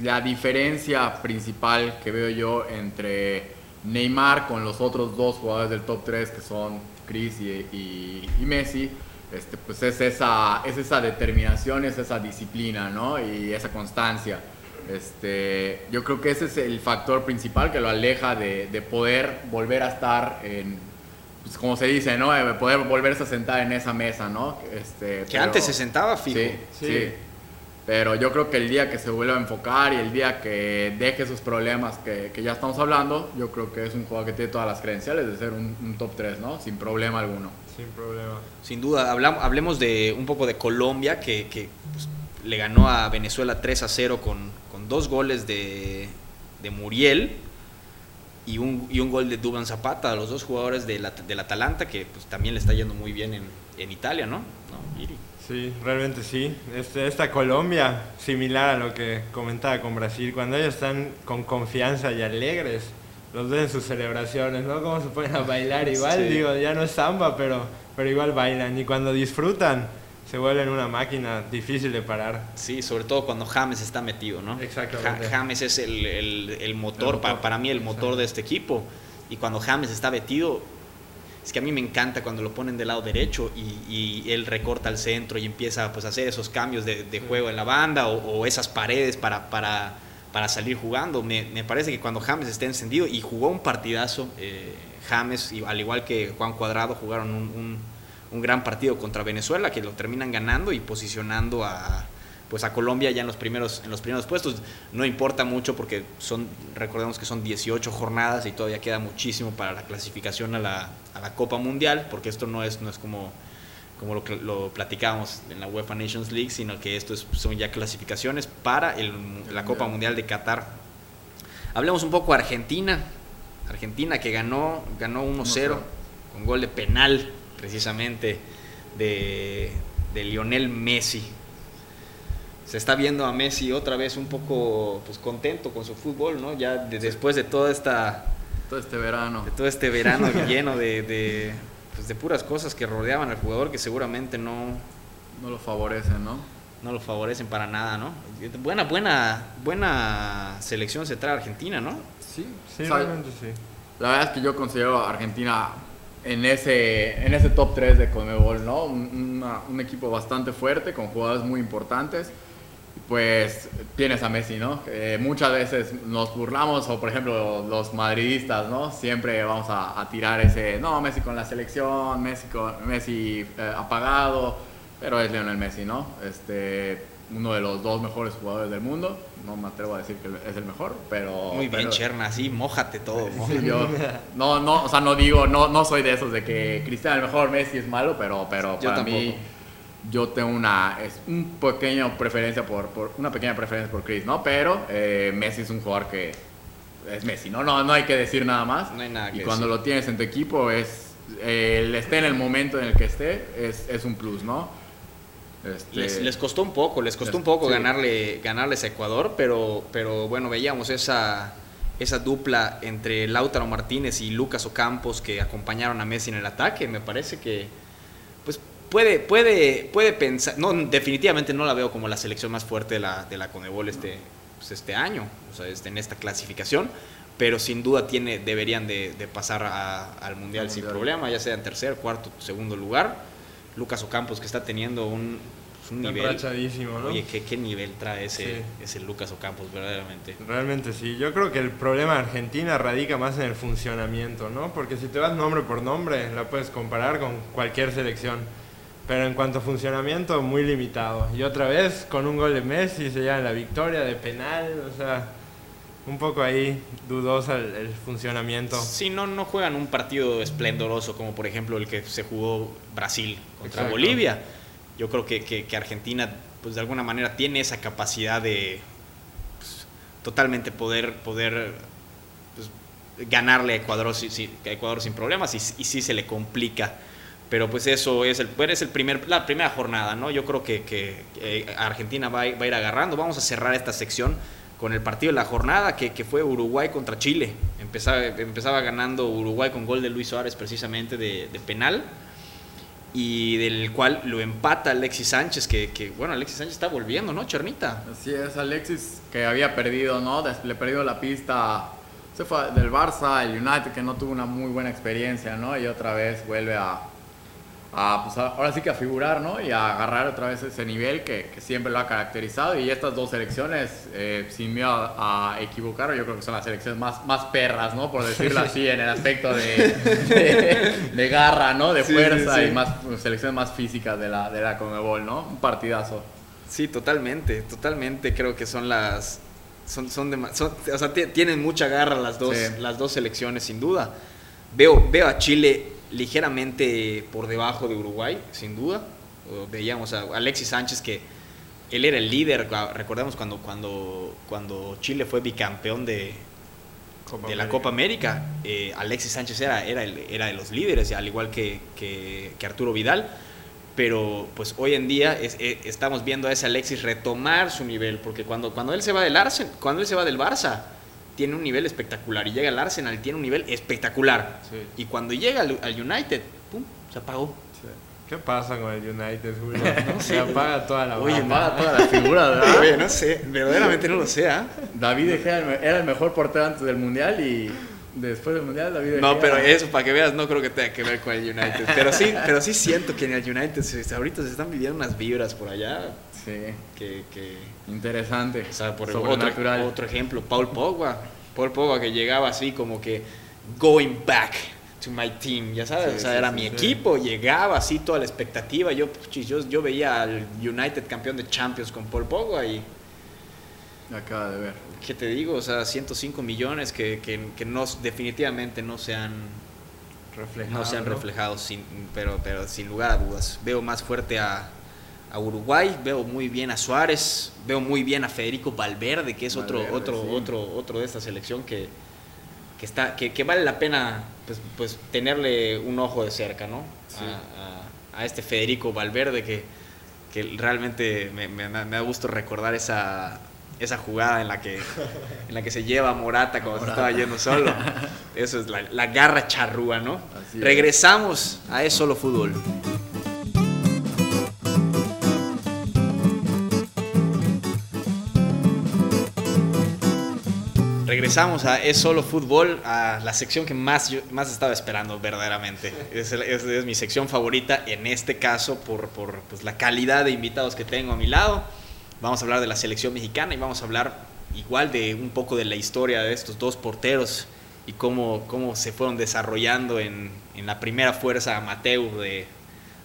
S3: la diferencia principal que veo yo entre Neymar con los otros dos jugadores del top 3 que son Chris y, y- y Messi, este, pues es esa, es esa determinación, es esa disciplina, ¿no? Y esa constancia. Este, yo creo que ese es el factor principal que lo aleja de, de poder volver a estar en, pues como se dice, ¿no? De poder volverse a sentar en esa mesa, ¿no? Este,
S2: Que
S3: pero-
S2: antes se sentaba fijo.
S3: Sí,
S4: Sí.
S3: sí. Pero yo creo que el día que se vuelva a enfocar y el día que deje esos problemas que, que ya estamos hablando, yo creo que es un jugador que tiene todas las credenciales de ser un, un top 3, ¿no? Sin problema alguno.
S4: Sin problema.
S2: Sin duda, hablamos, hablemos de un poco de Colombia, que, que, pues, le ganó a Venezuela 3 a 0 con, con dos goles de, de Muriel y un, y un gol de Duban Zapata, los dos jugadores del, del Atalanta, que pues, también le está yendo muy bien en, en Italia, ¿no?
S4: Sí, realmente sí. Este, esta Colombia, similar a lo que comentaba con Brasil, cuando ellos están con confianza y alegres, los ven en sus celebraciones, ¿no? Cómo se ponen a bailar igual,
S2: Sí.
S4: digo, ya no es samba, pero, pero igual bailan. Y cuando disfrutan, se vuelven una máquina difícil de parar.
S2: Sí, sobre todo cuando James está metido, ¿no?
S4: Exactamente.
S2: Ja- James es el, el- el motor,
S4: El motor.
S2: pa- para mí el motor de este equipo. Y cuando James está metido, es que a mí me encanta cuando lo ponen del lado derecho y, él recorta al centro y empieza pues, a hacer esos cambios de, juego en la banda o, esas paredes para, para, para salir jugando. Me, parece que cuando James esté encendido y jugó un partidazo, eh, James, al igual que Juan Cuadrado, jugaron un- un gran partido contra Venezuela que lo terminan ganando y posicionando a pues a Colombia ya en los primeros en los primeros puestos no importa mucho porque son recordemos que son 18 jornadas y todavía queda muchísimo para la clasificación a la, a la Copa Mundial porque esto no es no es como como lo, lo platicábamos en la UEFA Nations League sino que esto es- son ya clasificaciones para el- la Copa Mundial de Qatar hablemos un poco de Argentina Argentina que ganó ganó 1-0
S3: 1-0.
S2: con gol de penal precisamente de, de Lionel Messi. Se está viendo a Messi otra vez un poco pues, contento con su fútbol, ¿no? Ya de- después de toda esta,
S3: Todo este verano.
S2: de todo este verano lleno de, de, pues, de puras cosas que rodeaban al jugador que seguramente no,
S3: No lo favorecen, ¿no?
S2: no lo favorecen para nada, ¿no? Buena, buena, buena selección se trae Argentina, ¿no?
S3: Sí,
S4: Sí,
S3: o sea,
S4: realmente sí.
S3: La verdad es que yo considero a Argentina en ese, en ese top 3 de Conmebol, ¿no? Un, una- un equipo bastante fuerte, con jugadores muy importantes. Pues tienes a Messi, ¿no? Eh, muchas veces nos burlamos, o por ejemplo los madridistas, ¿no? Siempre vamos a, a tirar ese, no, Messi con la selección, Messi, con, Messi eh, apagado, pero es Lionel Messi, ¿no? Este, uno de los dos mejores jugadores del mundo, no me atrevo a decir que es el mejor, pero...
S2: Muy bien,
S3: pero-
S2: Cherna, así, mójate todo.
S3: yo- no, no, o sea, no digo, no, no soy de esos de que Cristiano el mejor, Messi es malo, pero, pero
S2: Yo
S3: para mí. Yo tengo una, es un pequeño preferencia por, por una pequeña preferencia por Chris, ¿no? Pero eh, Messi es un jugador que es Messi, ¿no? No, no hay que decir nada más.
S2: No hay nada
S3: y cuando
S2: decir.
S3: lo tienes en tu equipo es, eh, el esté en el momento en el que esté, es, es un plus, ¿no? Este,
S2: Les, les costó un poco, les costó
S3: Les-
S2: un poco
S3: sí.
S2: ganarle, ganarles a Ecuador, pero, pero bueno, veíamos esa, esa dupla entre Lautaro Martínez y Lucas Ocampos que acompañaron a Messi en el ataque. Me parece que puede, puede, puede pensar, no, definitivamente no la veo como la selección más fuerte de la, de la Conebol este, pues, este año, o sea, este, en esta clasificación. Pero sin duda tiene, deberían de, de pasar a- al Mundial
S3: Al
S2: sin
S3: Mundial.
S2: problema, ya sea en tercer, cuarto, segundo lugar. Lucas Ocampos que está teniendo un, pues, un nivel.
S4: ¿no?
S2: Oye, ¿qué, qué nivel trae ese,
S4: Sí.
S2: ese Lucas Ocampos, verdaderamente.
S4: Realmente sí. Yo creo que el problema de Argentina radica más en el funcionamiento, ¿no? Porque si te vas nombre por nombre, la puedes comparar con cualquier selección. Pero en cuanto a funcionamiento, muy limitado. Y otra vez, con un gol de Messi, se llevan la victoria de penal. O sea, un poco ahí dudosa el, el funcionamiento.
S2: Sí, no, no juegan un partido esplendoroso como por ejemplo el que se jugó Brasil contra
S4: Exacto.
S2: Bolivia. Yo creo que, que- que Argentina, pues de alguna manera, tiene esa capacidad de pues, totalmente poder, poder pues, ganarle a Ecuador, si- si- a Ecuador sin problemas y, y sí se le complica. Pero pues eso es, el, bueno, es el primer, la primera jornada, ¿no? Yo creo que, que, eh, Argentina va a, ir agarrando. Vamos a cerrar esta sección con el partido de la jornada que, que fue Uruguay contra Chile. Empezaba, empezaba ganando Uruguay con gol de Luis Suárez precisamente de, penal y del cual lo empata Alexis Sánchez, que, que, bueno, Alexis Sánchez está volviendo, ¿no, Chernita?
S3: Así es, Alexis, que había perdido, ¿no? Le perdió la pista. Se fue del Barça, el United, que no tuvo una muy buena experiencia, ¿no? Y otra vez vuelve a. a, pues, ahora sí que a figurar, ¿no? Y a agarrar otra vez ese nivel que, que siempre lo ha caracterizado. Y estas dos selecciones, eh, sin miedo a, a equivocar, yo creo que son las selecciones más, más perras, ¿no? Por decirlo así, en el aspecto de, de, de garra, ¿no? De fuerza
S2: sí, sí.
S3: y más selecciones más físicas de la, de la Conmebol, ¿no? Un partidazo.
S2: Sí, totalmente, totalmente creo que son las... Son, son, dema- son- o sea, ti- tienen mucha garra las dos, las dos selecciones, sin duda. Veo, veo a Chile ligeramente por debajo de Uruguay, sin duda. Veíamos a Alexis Sánchez que él era el líder, recordemos cuando, cuando, cuando Chile fue bicampeón de,
S4: Copa
S2: de la
S4: América.
S2: Copa América, eh, Alexis Sánchez era, era, el- era de los líderes, al igual que, que- que Arturo Vidal. Pero pues hoy en día es- eh, estamos viendo a ese Alexis retomar su nivel, porque cuando, cuando él se va del Arsenal, cuando él se va del Barça, tiene un nivel espectacular. Y llega al Arsenal, tiene un nivel espectacular.
S4: Sí.
S2: Y cuando llega al, al United, ¡pum! se apagó.
S4: ¿Qué pasa con el United, Julio? Se apaga toda la
S3: Oye,
S4: banda.
S3: paga toda la figura, ¿verdad?
S2: Oye, no sé, verdaderamente no lo sé, ¿ah?
S3: David era el mejor portero antes del mundial y después del mundial David
S2: No,
S3: Gea-
S2: pero eso, para que veas, no creo que tenga que ver con el United. Pero sí, pero sí siento que en el United ahorita se están viviendo unas vibras por allá
S3: Sí,
S2: que... que
S3: interesante.
S2: o sea, por otro, ejemplo, Paul Pogba. Paul Pogba que llegaba así como que going back to my team, ya sabes,
S3: Sí,
S2: o sea,
S3: sí,
S2: era
S3: sí,
S2: mi equipo, llegaba así toda la expectativa. Yo, puchis, yo, yo veía al United campeón de Champions con Paul Pogba y...
S3: Acaba de ver.
S2: ¿Qué te digo? O sea, 105 millones que, que, que no, definitivamente no se han
S4: Reflejado,
S2: no se han reflejado, sin, pero, pero sin lugar a dudas. Veo más fuerte a, a Uruguay, veo muy bien a Suárez, veo muy bien a Federico Valverde, que es otro,
S3: Valverde,
S2: otro,
S3: sí.
S2: otro, otro de esta selección que, que, está, que, que vale la pena pues, pues, tenerle un ojo de cerca, ¿no?
S3: Sí.
S2: A, a- a este Federico Valverde que, que realmente me, me- me da gusto recordar esa, esa jugada en la que, en la que se lleva a Morata cuando se estaba yendo solo. Eso es la, la garra charrúa, ¿no?
S3: Así es.
S2: Regresamos a Es Solo Fútbol. Regresamos a Es Solo Fútbol, a la sección que más, yo, más estaba esperando verdaderamente. Es, es- es mi sección favorita en este caso por, por, pues, la calidad de invitados que tengo a mi lado. Vamos a hablar de la selección mexicana y vamos a hablar igual de un poco de la historia de estos dos porteros y cómo, cómo se fueron desarrollando en, en la primera fuerza amateur de,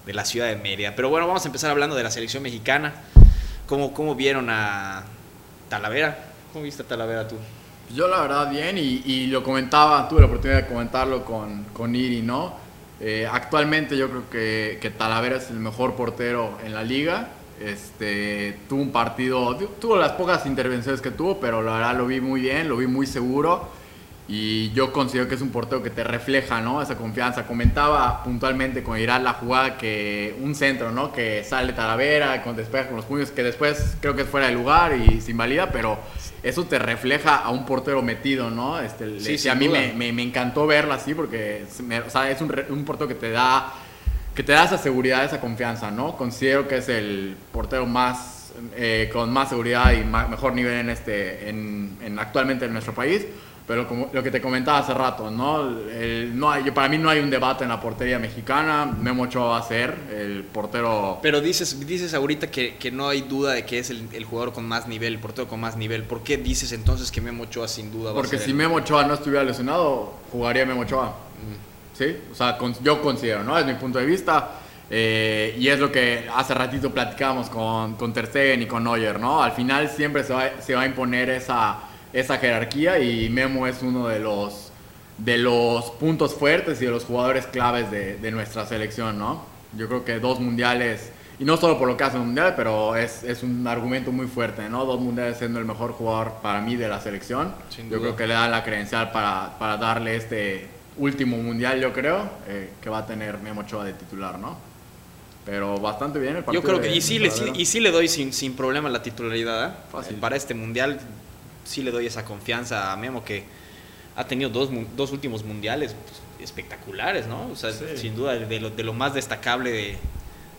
S2: de la ciudad de Mérida. Pero bueno, vamos a empezar hablando de la selección mexicana. ¿Cómo, cómo vieron a Talavera? ¿Cómo viste a Talavera tú?
S3: Yo la verdad bien y, y lo comentaba, tuve la oportunidad de comentarlo con, con Iri, ¿no? Eh, actualmente yo creo que, que Talavera es el mejor portero en la liga. Este, tuvo un partido, tu- tuvo las pocas intervenciones que tuvo, pero la verdad lo vi muy bien, lo vi muy seguro y yo considero que es un portero que te refleja, ¿no? Esa confianza. Comentaba puntualmente con Irán la jugada que un centro, ¿no? Que sale Talavera, con despeja con los puños, que después creo que es fuera de lugar y se invalida, pero eso te refleja a un portero metido, ¿no? Este, le-
S2: Sí, sin
S3: a mí me, me- me encantó verla así porque me- o sea, es un, un portero que te da que te da esa seguridad, esa confianza, ¿no? Considero que es el portero más eh, con más seguridad y ma- mejor nivel en este en, en- actualmente en nuestro país. Pero como lo que te comentaba hace rato, ¿no? El- no hay, para mí no hay un debate en la portería mexicana. Memo Ochoa va a ser el portero.
S2: Pero dices, dices ahorita que, que no hay duda de que es el, el jugador con más nivel, el portero con más nivel. ¿Por qué dices entonces que Memo Ochoa sin duda va
S3: Porque
S2: a ser
S3: si
S2: el-
S3: Memo Ochoa no estuviera lesionado, jugaría Memo Ochoa. ¿Sí? O sea, con- yo considero, ¿no? Es mi punto de vista. eh, y es lo que hace ratito platicábamos con, con Ter Stegen y con Neuer, ¿no? Al final siempre se va, se va a imponer esa, esa jerarquía y Memo es uno de los, de los puntos fuertes y de los jugadores claves de, de nuestra selección, ¿no? Yo creo que dos mundiales, y no solo por lo que hace en mundial, pero es, es un argumento muy fuerte, ¿no? Dos mundiales siendo el mejor jugador para mí de la selección.
S2: Sin
S3: Yo
S2: duda.
S3: creo que le da la credencial para, para darle este último mundial, yo creo, eh, que va a tener Memo Ochoa de titular, ¿no? Pero bastante bien el
S2: Yo
S3: partido.
S2: creo que
S3: de-
S2: y sí, le, sí- y sí le doy sin, sin problema la titularidad. ¿eh?
S3: Fácil.
S2: Para este mundial sí le doy esa confianza a Memo que ha tenido dos, dos últimos mundiales pues, espectaculares, ¿no? O sea,
S4: Sí.
S2: sin duda de lo, de lo más destacable de,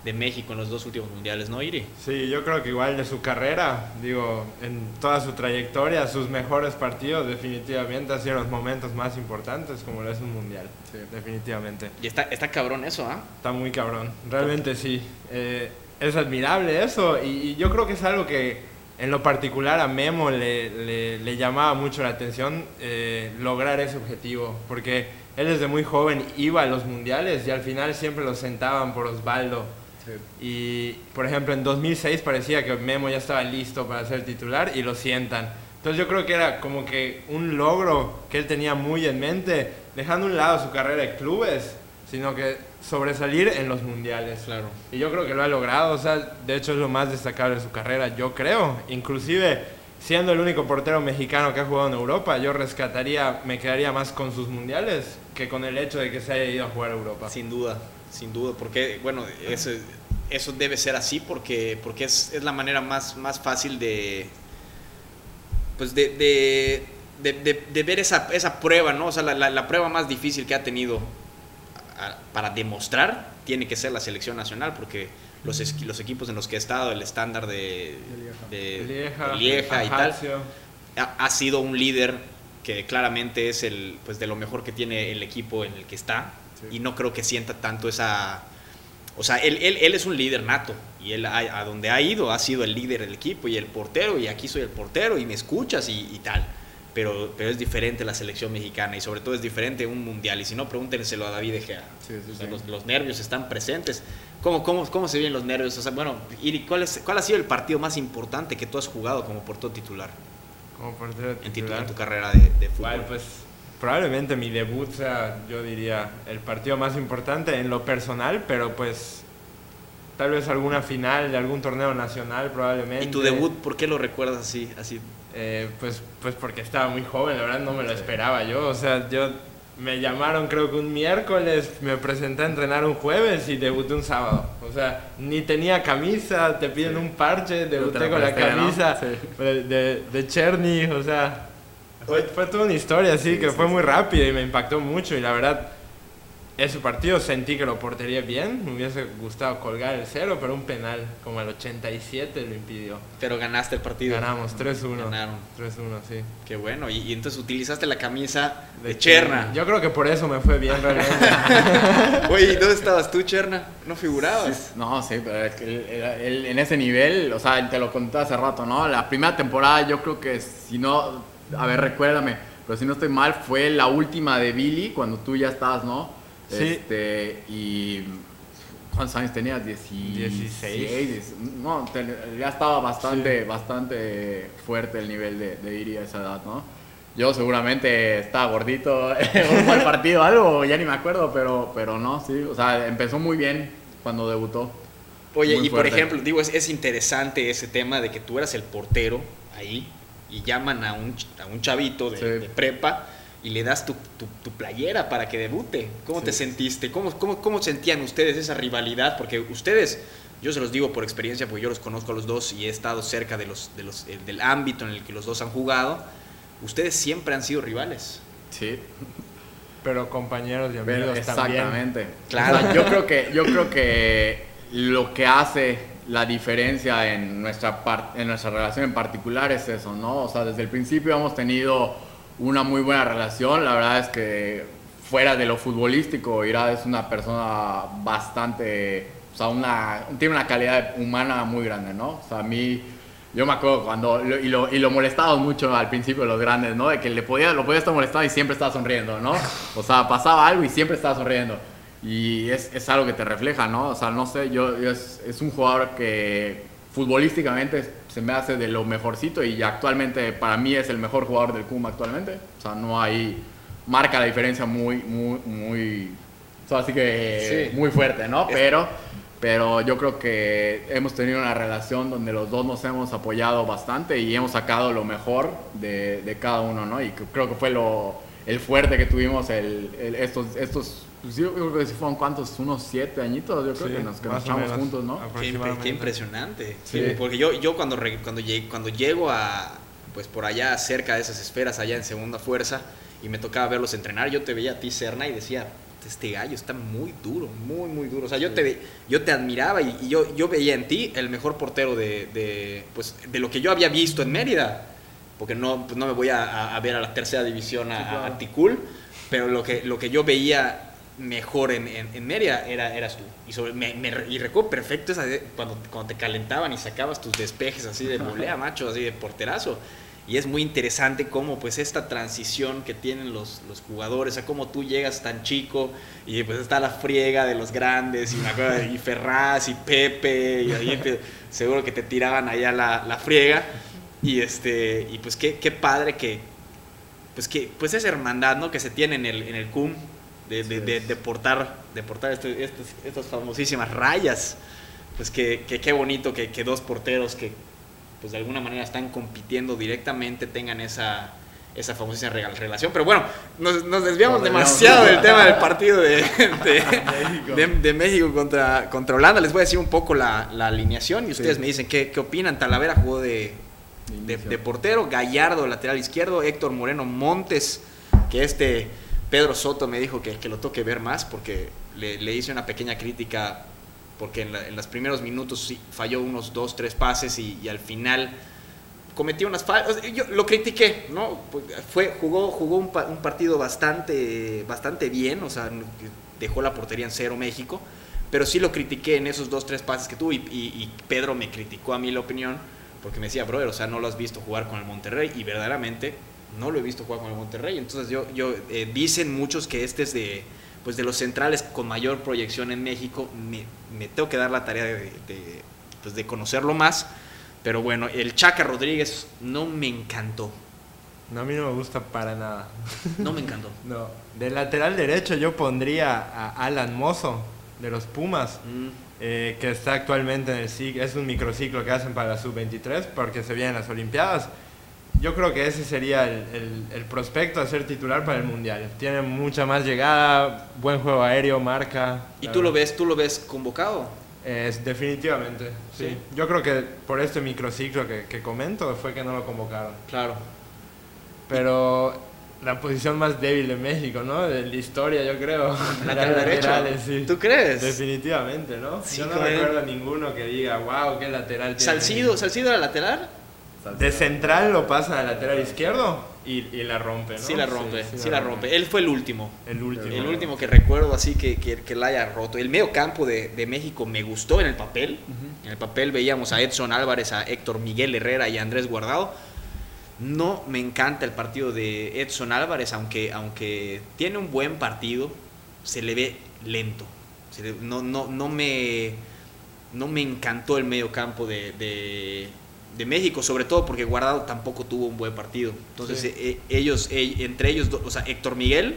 S2: de México en los dos últimos mundiales, ¿no, Iri?
S4: Sí, yo creo que igual de su carrera, digo, en toda su trayectoria, sus mejores partidos definitivamente han sido los momentos más importantes, como lo es un mundial.
S3: Sí.
S4: Definitivamente.
S2: Y está, está cabrón eso, ¿ah?
S4: Está muy cabrón, realmente sí. Eh, es admirable eso y, y yo creo que es algo que en lo particular a Memo le, le- le llamaba mucho la atención eh, lograr ese objetivo, porque él desde muy joven iba a los mundiales y al final siempre lo sentaban por Osvaldo. Y, por ejemplo, en 2006 parecía que Memo ya estaba listo para ser titular y lo sientan. Entonces yo creo que era como que un logro que él tenía muy en mente, dejando a un lado su carrera de clubes, sino que sobresalir en los mundiales.
S2: Claro.
S4: Y yo creo que lo ha logrado, o sea, de hecho es lo más destacable de su carrera, yo creo. Inclusive, siendo el único portero mexicano que ha jugado en Europa, yo rescataría, me quedaría más con sus mundiales que con el hecho de que se haya ido a jugar a Europa.
S2: Sin duda, sin duda, porque, bueno, eso, eso debe ser así porque, porque es, es la manera más, más fácil de, pues de, de, de- de- ver esa, esa prueba, ¿no? O sea, la, la- la prueba más difícil que ha tenido para demostrar tiene que ser la selección nacional, porque los, equipos en los que ha estado, el estándar de, de-
S4: Lieja,
S2: de Lieja y tal, ha, ha sido un líder que claramente es el pues de lo mejor que tiene el equipo en el que está
S3: Sí.
S2: y no creo que sienta tanto esa o sea él, él, él es un líder nato y él ha- a donde ha ido ha sido el líder del equipo y el portero y aquí soy el portero y me escuchas y, y tal pero, pero es diferente la selección mexicana y sobre todo es diferente un mundial y si no pregúntenselo a David De Gea
S3: Sí, sí.
S2: Los, los nervios están presentes ¿Cómo, cómo, ¿Cómo se ven los nervios? O sea, bueno, Iri, ¿cuál, es, ¿cuál ha sido el partido más importante que tú has jugado como portero titular
S4: Como portero
S2: en,
S4: titular.
S2: en tu carrera de, de fútbol?
S4: Pues probablemente mi debut sea, yo diría, el partido más importante en lo personal, pero pues tal vez alguna final de algún torneo nacional probablemente.
S2: ¿Y tu debut, por qué lo recuerdas así? así?
S4: Eh, pues, pues porque estaba muy joven, la verdad no me lo esperaba yo. O sea, yo me llamaron creo que un miércoles, me presenté a entrenar un jueves y debuté un sábado. O sea, ni tenía camisa, te piden
S3: Sí.
S4: un parche, debuté con la camisa
S3: Sí.
S4: de, de, Cherny, o sea, fue, fue toda una historia así
S3: Sí,
S4: que fue muy rápido y me impactó mucho y la verdad... Ese partido sentí que lo portería bien, me hubiese gustado colgar el cero, pero un penal como al 87 lo impidió.
S2: Pero ganaste el partido.
S4: Ganamos 3-1.
S2: Ganaron.
S4: 3-1, sí.
S2: Qué bueno. Y, y entonces utilizaste la camisa de,
S4: De
S2: Cherna.
S4: Yo creo que por eso me fue bien realmente.
S2: Oye, ¿y dónde estabas tú, Cherna? ¿No figurabas?
S3: No, sí, pero es que él- él- él en ese nivel, o sea, te lo conté hace rato, ¿no? La primera temporada yo creo que si no, a ver, recuérdame, pero si no estoy mal, fue la última de Billy cuando tú ya estabas, ¿no?
S4: Sí.
S3: Este, y ¿cuántos años tenías? Dieci-
S4: 16.
S3: diez- No, ya estaba bastante, bastante fuerte el nivel de, de Iri a esa edad, ¿no? Yo seguramente estaba gordito en un mal partido o algo, ya ni me acuerdo, pero, pero no, sí, o sea, empezó muy bien cuando debutó.
S2: Oye,
S3: Muy
S2: y por ejemplo, digo, es, es interesante ese tema de que tú eras el portero ahí y llaman a un, ch- a un chavito de,
S3: Sí.
S2: de prepa y le das tu, tu- tu playera para que debute. ¿Cómo te
S3: Sí.
S2: sentiste? ¿Cómo, cómo, ¿Cómo sentían ustedes esa rivalidad? Porque ustedes, yo se los digo por experiencia, porque yo los conozco a los dos y he estado cerca de los, de los, eh, del ámbito en el que los dos han jugado. Ustedes siempre han sido rivales.
S3: Sí,
S4: Pero compañeros y
S3: pero
S4: amigos también.
S3: exactamente.
S2: Claro.
S3: O sea, yo creo que yo creo que lo que hace la diferencia en nuestra en nuestra relación en particular es eso, ¿no? O sea, desde el principio hemos tenido una muy buena relación. La verdad es que fuera de lo futbolístico, Irad es una persona bastante, o sea, una, tiene una calidad humana muy grande, ¿no? O sea, a mí, yo me acuerdo cuando, y lo, y lo molestaba mucho al principio los grandes, ¿no? De que le podía, lo podía estar molestando y siempre estaba sonriendo, ¿no? O sea, pasaba algo y siempre estaba sonriendo. Y es, es algo que te refleja, ¿no? O sea, no sé, yo es, es un jugador que futbolísticamente se me hace de lo mejorcito y actualmente para mí es el mejor jugador del CUM actualmente. O sea, no hay marca la diferencia muy muy muy o sea, así que
S2: Sí.
S3: muy fuerte, ¿no? Pero pero yo creo que hemos tenido una relación donde los dos nos hemos apoyado bastante y hemos sacado lo mejor de, de cada uno, ¿no? Y creo que fue lo el fuerte que tuvimos el, el- estos estos pues yo creo que sí fueron cuántos unos siete añitos yo creo
S4: Sí,
S3: que nos, que
S4: más
S3: nos
S4: o
S3: echamos
S4: menos.
S3: juntos, ¿no?
S2: Qué, qué impresionante.
S3: Sí.
S2: Sí, Porque yo, yo cuando, re- cuando, llego, cuando llego a, pues por allá, cerca de esas esferas, allá en segunda fuerza, y me tocaba verlos entrenar, yo te veía a ti, Serna, y decía, este gallo está muy duro, muy, muy duro. O sea, yo, te, ve- yo te admiraba y, y yo, yo veía en ti el mejor portero de, de, pues, de lo que yo había visto en Mérida. Porque no, pues no me voy a, a- a ver a la tercera división a,
S3: Sí, claro.
S2: a Ticul, pero lo que, lo que yo veía mejor en, en, en Mérida era, eras tú. Y, sobre, me, me y recuerdo perfecto esa de- cuando, cuando te calentaban y sacabas tus despejes así de volea, macho, así de porterazo. Y es muy interesante cómo pues esta transición que tienen los, los jugadores, o sea, cómo tú llegas tan chico y pues está la friega de los grandes y, acuerdo, y Ferraz y Pepe y ahí te- seguro que te tiraban allá la, la friega y este y pues qué, qué padre que pues que pues esa hermandad ¿no? que se tiene en el, en el CUM de, de, de- de portar, de portar este- estos- estas famosísimas rayas. Pues que, que qué bonito que, que dos porteros que pues de alguna manera están compitiendo directamente tengan esa, esa famosísima relación. Pero bueno, nos, nos desviamos demasiado del tema del partido de, de México contra, contra Holanda. Les voy a decir un poco la, la alineación y ustedes
S3: Sí.
S2: me dicen qué, qué opinan. Talavera jugó de, de, de portero, Gallardo lateral izquierdo, Héctor Moreno Montes, que este Pedro Soto me dijo que, que lo toque ver más porque le, le hice una pequeña crítica porque en, la- los primeros minutos sí falló unos dos, tres pases y, al final cometió unas faltas. Yo lo critiqué, ¿no? Pues, Fue, jugó jugó un, pa- un partido bastante, bastante bien, o sea, dejó la portería en cero México, pero sí lo critiqué en esos dos, tres pases que tuvo y- y Pedro me criticó a mí la opinión porque me decía, brother, o sea, no lo has visto jugar con el Monterrey y verdaderamente no lo he visto jugar con el Monterrey. Entonces yo, yo eh, dicen muchos que este es de, pues de los centrales con mayor proyección en México. Me, me tengo que dar la tarea de, de, pues de conocerlo más. Pero bueno, el Chaca Rodríguez no me encantó.
S4: No, a mí no me gusta para nada.
S2: No me encantó.
S4: No. De lateral derecho yo pondría a Alan Mozo, de los Pumas,
S2: Mm,
S4: eh, que está actualmente en el ciclo, es un microciclo que hacen para la sub-23 porque se vienen las Olimpiadas. Yo creo que ese sería el, el- el prospecto a ser titular para el Mundial. Tiene mucha más llegada, buen juego aéreo, marca.
S2: ¿Y
S4: la
S2: tú lo ves, tú lo ves convocado?
S4: Es, definitivamente, sí.
S2: Sí.
S4: Yo creo que por este microciclo que, que comento fue que no lo convocaron.
S2: Claro.
S4: Pero la posición más débil de México, ¿no? De la historia, yo creo.
S2: Lateral derecho.
S4: laterales, sí.
S2: ¿Tú crees?
S4: Definitivamente, ¿no?
S2: Sí,
S4: yo no recuerdo a ninguno que diga, wow, qué lateral tiene.
S2: Salcido, Salcido era lateral.
S4: De central lo pasan al lateral izquierdo y, y la rompe, ¿no?
S2: Sí la rompe, sí, la rompe. Él fue el último.
S4: El último.
S2: El último que recuerdo así que, que, que la haya roto. El medio campo de, de México me gustó en el papel. En el papel veíamos a Edson Álvarez, a Héctor Miguel Herrera y a Andrés Guardado. No me encanta el partido de Edson Álvarez, aunque, aunque tiene un buen partido, se le ve lento. Se le- no, no, no, me, no me encantó el medio campo de, de, de México, sobre todo porque Guardado tampoco tuvo un buen partido. Entonces,
S4: Sí.
S2: eh, ellos, eh, entre ellos, o sea, Héctor Miguel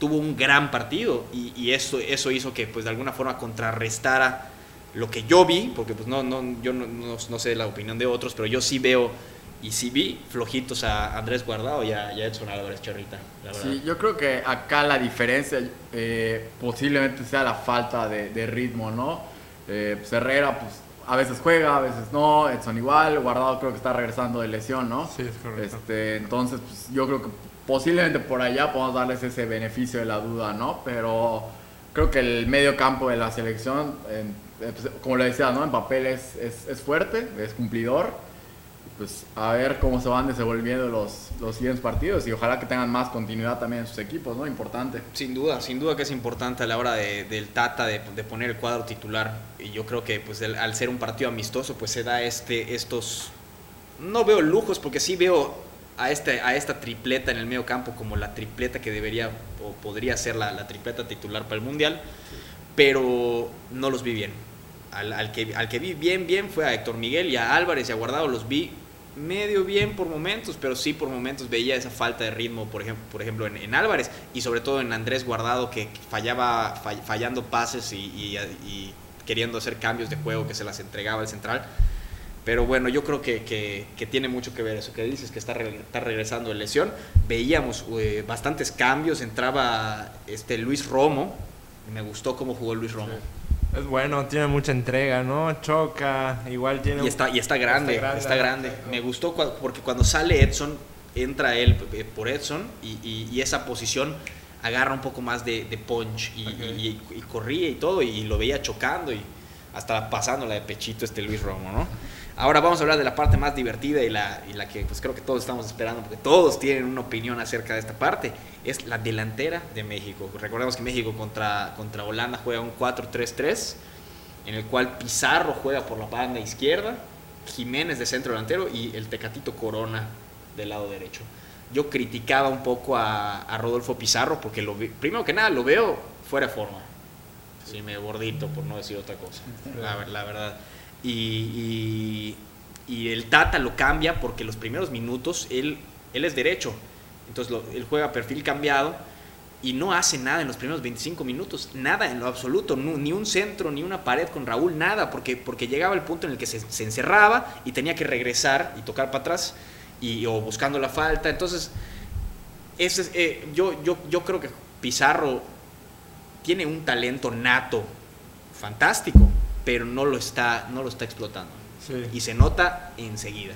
S2: tuvo un gran partido y, y eso, eso hizo que, pues, de alguna forma contrarrestara lo que yo vi, porque pues no, no, yo no, no- no sé la opinión de otros, pero yo sí veo y sí vi flojitos a Andrés Guardado y a, y a Edson Álvarez la verdad.
S3: Sí, yo creo que acá la diferencia eh, posiblemente sea la falta de, de ritmo, ¿no? Eh, Herrera, pues a veces juega, a veces no, Edson igual, Guardado creo que está regresando de lesión, ¿no?
S4: Sí, es correcto.
S3: Este, entonces, pues, yo creo que posiblemente por allá podemos darles ese beneficio de la duda, ¿no? Pero creo que el medio campo de la selección, en- pues, como le decía, ¿no? En papel es, es, es fuerte, es cumplidor. Pues a ver cómo se van desenvolviendo los, los siguientes partidos y ojalá que tengan más continuidad también en sus equipos, ¿no? Importante.
S2: Sin duda, sin duda que es importante a la hora de- del Tata de, de poner el cuadro titular. Y yo creo que pues al ser un partido amistoso, pues se da este, estos... No veo lujos, porque sí veo a, este, a esta tripleta en el medio campo como la tripleta que debería o podría ser la, la tripleta titular para el Mundial, pero no los vi bien. Al, al que, al que vi bien, bien fue a Héctor Miguel y a Álvarez y a Guardado los vi medio bien por momentos, pero sí por momentos veía esa falta de ritmo, por ejemplo, por ejemplo en, Álvarez y sobre todo en Andrés Guardado que fallaba, fall- fallando pases y, queriendo hacer cambios de juego que se las entregaba al central. Pero bueno, yo creo que, que- tiene mucho que ver eso que dices, que está, está regresando de lesión. Veíamos eh, bastantes cambios, entraba este Luis Romo, me gustó cómo jugó Luis Romo.
S4: Es bueno, tiene mucha entrega, ¿no? Choca, igual tiene...
S2: Y está, y está grande,
S4: Está
S2: está
S4: grande,
S2: grande.
S4: ajá.
S2: Me gustó porque cuando sale Edson, entra él eh, por Edson y, y- y esa posición agarra un poco más de, de punch y- y corría y todo y lo veía chocando y hasta pasándola de pechito este Luis Romo, ¿no? Ahora vamos a hablar de la parte más divertida y la, que pues creo que todos estamos esperando porque todos tienen una opinión acerca de esta parte. Es la delantera de México. Recordemos que México contra, contra Holanda juega un 4-3-3 en el cual Pizarro juega por la banda izquierda, Jiménez de centro delantero y el Tecatito Corona del lado derecho. Yo criticaba un poco a, Rodolfo Pizarro porque lo primero que nada lo veo fuera de forma. Sí, me gordito por no decir otra cosa, la verdad. Y, y- el Tata lo cambia porque los primeros minutos él, él es derecho, entonces él juega perfil cambiado y no hace nada en los primeros 25 minutos, nada en lo absoluto, nu- ni un centro, ni una pared con Raúl, nada, porque, porque llegaba el punto en el que se, se encerraba y tenía que regresar y tocar para atrás y, o buscando la falta. Entonces, ese es, eh, yo, yo, yo creo que Pizarro tiene un talento nato, fantástico, pero no lo está, no lo está explotando.
S4: Sí.
S2: Y se nota enseguida.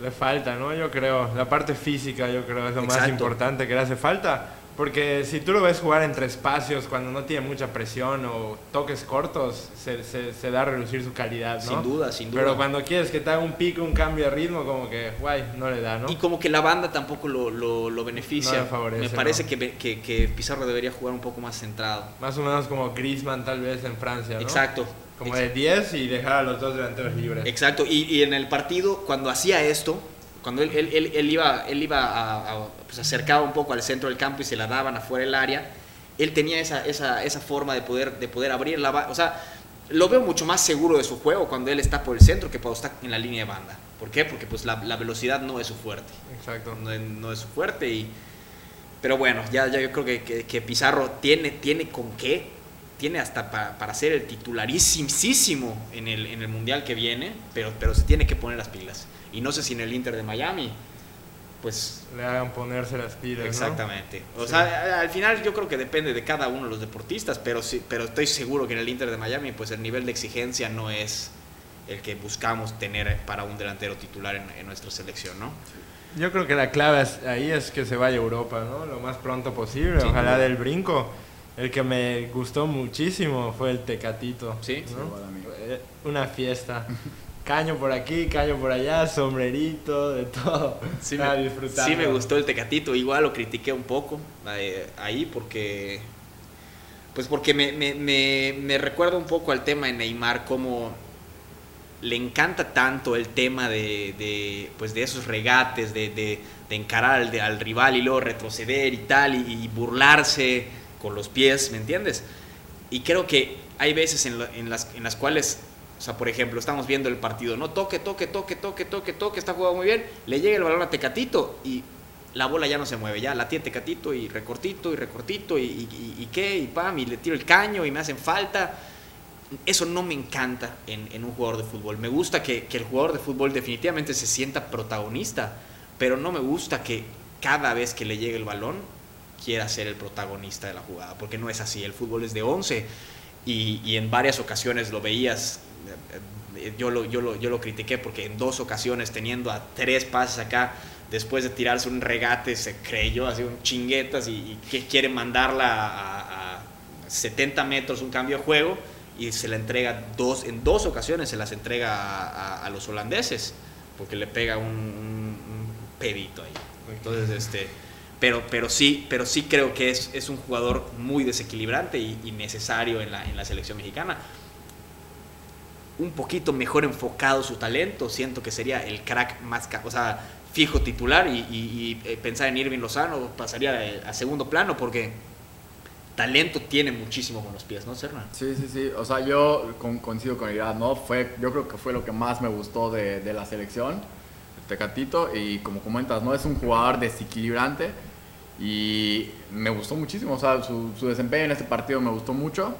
S4: Le falta, ¿no? Yo creo. La parte física, yo creo, es lo más
S2: Exacto.
S4: importante que le hace falta. Porque si tú lo ves jugar entre espacios, cuando no tiene mucha presión o toques cortos, se, se, se da a reducir su calidad, ¿no?
S2: Sin duda, sin duda.
S4: Pero cuando quieres que te haga un pico, un cambio de ritmo, como que, guay, no le da, ¿no?
S2: Y como que la banda tampoco lo, lo, lo beneficia.
S4: No le favorece,
S2: Me parece
S4: ¿no?
S2: que, que, que Pizarro debería jugar un poco más centrado.
S4: Más o menos como Griezmann tal vez en Francia, ¿no?
S2: Exacto.
S4: Como
S2: Ex-
S4: de 10 y dejar a los dos delanteros libres.
S2: Exacto. Y, y en el partido, cuando hacía esto, cuando él, él, él- él iba, él iba a, a- pues acercaba un poco al centro del campo y se la daban afuera del área, él tenía esa, esa, esa forma de poder, de poder abrir la ba- O sea, lo veo mucho más seguro de su juego cuando él está por el centro que cuando está en la línea de banda. ¿Por qué? Porque pues la, la velocidad no es su fuerte.
S4: Exacto.
S2: no, no es su fuerte y pero bueno ya, ya yo creo que, que- que Pizarro tiene tiene con qué tiene hasta pa- para ser el titularísimo en el, en el mundial que viene pero pero se tiene que poner las pilas y no sé si en el Inter de Miami pues
S4: Le hagan ponerse las pilas, ¿no?
S2: exactamente o
S4: Sí.
S2: sea al final yo creo que depende de cada uno de los deportistas pero sí pero estoy seguro que en el Inter de Miami pues el nivel de exigencia no es el que buscamos tener para un delantero titular en, en nuestra selección no
S4: Yo creo que la clave ahí es que se vaya a Europa, ¿no? Lo más pronto posible, ojalá del brinco. El que me gustó muchísimo fue el Tecatito.
S2: Sí.
S4: ¿no?
S3: igual a mí.
S4: Eh, Una fiesta. Caño por aquí, caño por allá, sombrerito, de todo.
S2: Sí
S4: Estaba
S2: me,
S4: disfrutando.
S2: sí me gustó el Tecatito, igual lo critiqué un poco eh, ahí porque pues porque me, me, me, me recuerda un poco al tema de Neymar, como le encanta tanto el tema de, de, pues de esos regates, de, de, de encarar al, de- al rival y luego retroceder y tal, y, y burlarse con los pies, ¿me entiendes? Y creo que hay veces en, la- en las, cuales, o sea, por ejemplo, estamos viendo el partido, ¿no? Toque, toque, toque, toque, toque, toque, está jugando muy bien, le llega el balón a Tecatito y la bola ya no se mueve, ya la tiene Tecatito y recortito y recortito y, y, y- y qué, y pam, y le tiro el caño y me hacen falta. Eso no me encanta en, en un jugador de fútbol. Me gusta que, que el jugador de fútbol definitivamente se sienta protagonista, pero no me gusta que cada vez que le llegue el balón quiera ser el protagonista de la jugada, porque no es así. El fútbol es de 11 y, y en varias ocasiones lo veías. eh, eh, Yo lo, yo, lo, yo lo critiqué porque en dos ocasiones teniendo a tres pases acá, después de tirarse un regate, se creyó así un chinguetas y, y que quiere mandarla a, a 70 metros un cambio de juego y se la entrega dos, en dos ocasiones se las entrega a, a- a los holandeses. porque le pega un, un- un pedito ahí. Entonces, este, pero, pero sí, pero sí creo que es, es un jugador muy desequilibrante y, y necesario en la, en la selección mexicana. Un poquito mejor enfocado su talento, siento que sería el crack más, o sea, fijo titular y, y- y, eh, pensar en Irving Lozano pasaría a, a segundo plano porque talento tiene muchísimo con los pies, ¿no, Serna?
S3: Sí, sí, sí. O sea, yo con- coincido con Irad, ¿no? Fue, yo creo que fue lo que más me gustó de, de la selección, el Tecatito. Y como comentas, ¿no? Es un jugador desequilibrante y me gustó muchísimo. O sea, su, su desempeño en este partido me gustó mucho.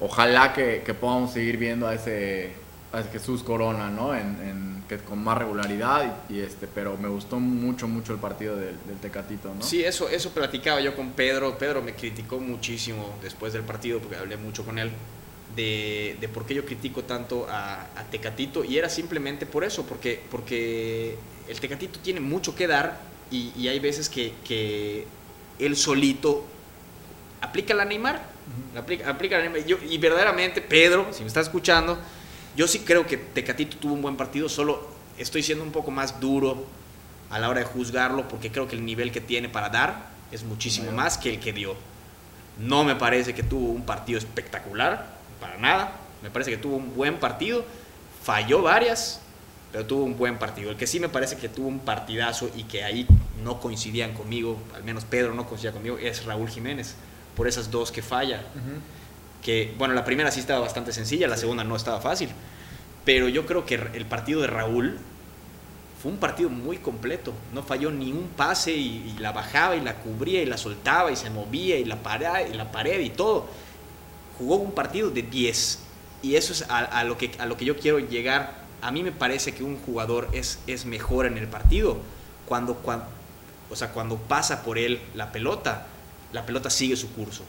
S3: Ojalá que, que podamos seguir viendo a ese, a ese Jesús Corona, ¿no? En, en- que con más regularidad. Y, y este, pero me gustó mucho, mucho el partido del, del Tecatito, ¿no?
S2: Sí, eso, eso platicaba yo con Pedro. Pedro me criticó muchísimo después del partido, porque hablé mucho con él, de, de por qué yo critico tanto a, a Tecatito. Y era simplemente por eso, porque, porque el Tecatito tiene mucho que dar y, y hay veces que, que él solito aplica la Neymar. aplica, aplica la Neymar. Yo- y verdaderamente, Pedro, si me está escuchando, yo sí creo que Tecatito tuvo un buen partido, solo estoy siendo un poco más duro a la hora de juzgarlo porque creo que el nivel que tiene para dar es muchísimo más que el que dio. No me parece que tuvo un partido espectacular, para nada. Me parece que tuvo un buen partido, falló varias, pero tuvo un buen partido. El que sí me parece que tuvo un partidazo y que ahí no coincidían conmigo, al menos Pedro no coincidía conmigo, es Raúl Jiménez, por esas dos que falla. Que, bueno, la primera sí estaba bastante sencilla, la segunda no estaba fácil. Pero yo creo que el partido de Raúl fue un partido muy completo. No falló ni un pase y, y la bajaba y la cubría y la soltaba y se movía y la pared y la pared y todo. Jugó un partido de 10. Y eso es a, a lo, que, a lo que yo quiero llegar. A mí me parece que un jugador es, es mejor en el partido cuando, cuando, o sea, cuando pasa por él la pelota, la pelota sigue su curso.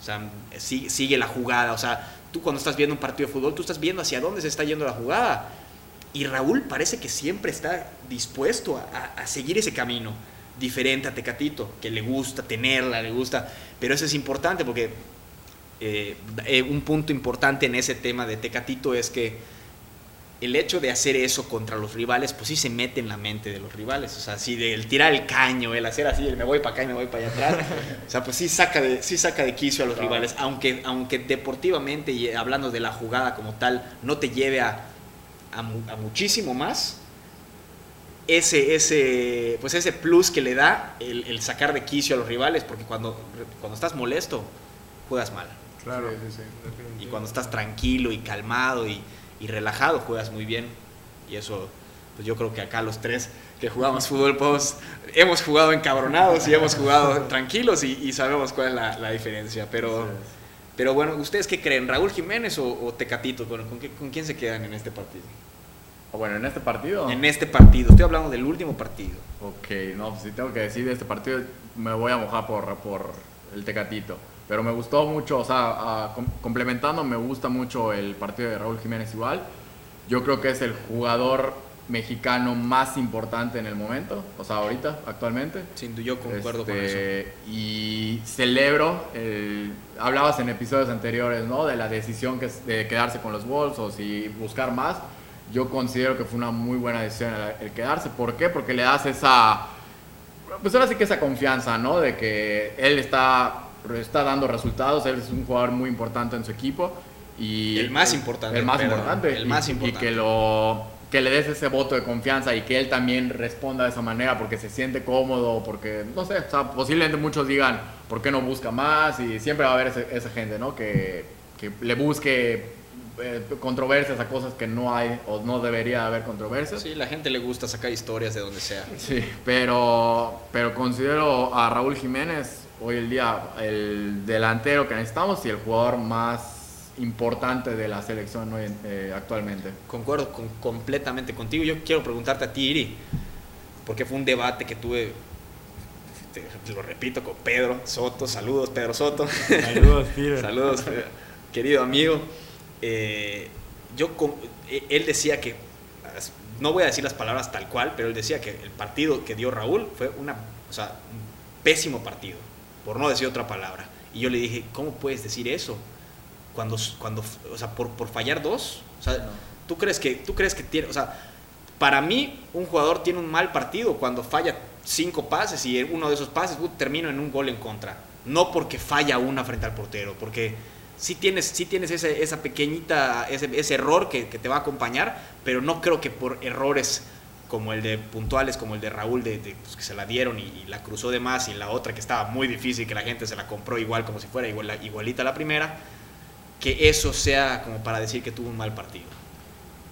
S2: O sea, sigue, la jugada. O sea, tú cuando estás viendo un partido de fútbol, tú estás viendo hacia dónde se está yendo la jugada. Y Raúl parece que siempre está dispuesto a, a- a seguir ese camino, diferente a Tecatito, que le gusta tenerla, le gusta. Pero eso es importante porque eh, eh, un punto importante en ese tema de Tecatito es que el hecho de hacer eso contra los rivales, pues sí se mete en la mente de los rivales. O sea, sí, del tirar el caño, el hacer así, el me voy para acá y me voy para allá atrás. O sea, pues sí saca de, sí saca de quicio a los
S3: Claro.
S2: rivales, aunque, aunque deportivamente y hablando de la jugada como tal, no te lleve a, a, mu- a muchísimo más. Ese, ese, pues ese plus que le da el, el sacar de quicio a los rivales, porque cuando, cuando estás molesto, juegas mal.
S4: Claro.
S3: Sí, sí, sí.
S2: Y cuando estás tranquilo y calmado y, y relajado, juegas muy bien. Y eso, pues yo creo que acá los tres que jugamos fútbol, pues, hemos jugado encabronados y hemos jugado tranquilos y, y sabemos cuál es la, la diferencia. Pero, pero bueno, ¿ustedes qué creen? ¿Raúl Jiménez o, o Tecatito? ¿Con, con, qué- con quién se quedan en este partido?
S3: O Bueno, en este partido.
S2: En este partido, estoy hablando del último partido.
S3: Ok, no, pues si tengo que decir de este partido, me voy a mojar por, por el Tecatito. Pero me gustó mucho, o sea, com- complementando, me gusta mucho el partido de Raúl Jiménez igual. Yo creo que es el jugador mexicano más importante en el momento, o sea, ahorita, actualmente.
S2: Sin duda, yo concuerdo con eso.
S3: Este, Y celebro, el- hablabas en episodios anteriores, ¿no? De la decisión que de quedarse con los Wolves y buscar más. Yo considero que fue una muy buena decisión el quedarse. ¿Por qué? Porque le das esa, pues ahora sí que esa confianza, ¿no? De que él está, está dando resultados, él es un jugador muy importante en su equipo. Y
S2: El más importante,
S3: El más importante.
S2: el
S3: y-
S2: más
S3: y
S2: importante.
S3: que lo que le des ese voto de confianza y que él también responda de esa manera porque se siente cómodo, porque, no sé, o sea, posiblemente muchos digan, ¿por qué no busca más? Y siempre va a haber ese- esa gente, ¿no? Que, que le busque eh, controversias a cosas que no hay o no debería haber controversias.
S2: Sí, la gente le gusta sacar historias de donde sea.
S3: Sí, pero, pero considero a Raúl Jiménez hoy el día el delantero que necesitamos y el jugador más importante de la selección hoy en- eh, actualmente.
S2: Concuerdo con- completamente contigo. Yo quiero preguntarte a ti, Iri, porque fue un debate que tuve, te, te lo repito, con Pedro Soto. Saludos, Pedro Soto.
S4: Saludos, Peter.
S2: Saludos, eh, querido amigo. Eh, yo, eh, él decía que, no voy a decir las palabras tal cual, pero él decía que el partido que dio Raúl fue una, o sea, un pésimo partido, por no decir otra palabra. Y yo le dije, ¿cómo puedes decir eso? Cuando, cuando o sea, por, por fallar dos, o sea, ¿tú crees que, tú crees que tiene, o sea, para mí, un jugador tiene un mal partido cuando falla cinco pases y uno de esos pases uh, termina en un gol en contra. No porque falla una frente al portero, porque sí tienes, sí tienes ese, esa pequeñita, ese, ese error que, que, te va a acompañar, pero no creo que por errores como el de puntuales, como el de Raúl, de, de pues, que se la dieron y, y, la cruzó de más, y la otra que estaba muy difícil, que la gente se la compró igual como si fuera igual, igualita a la primera, que eso sea como para decir que tuvo un mal partido.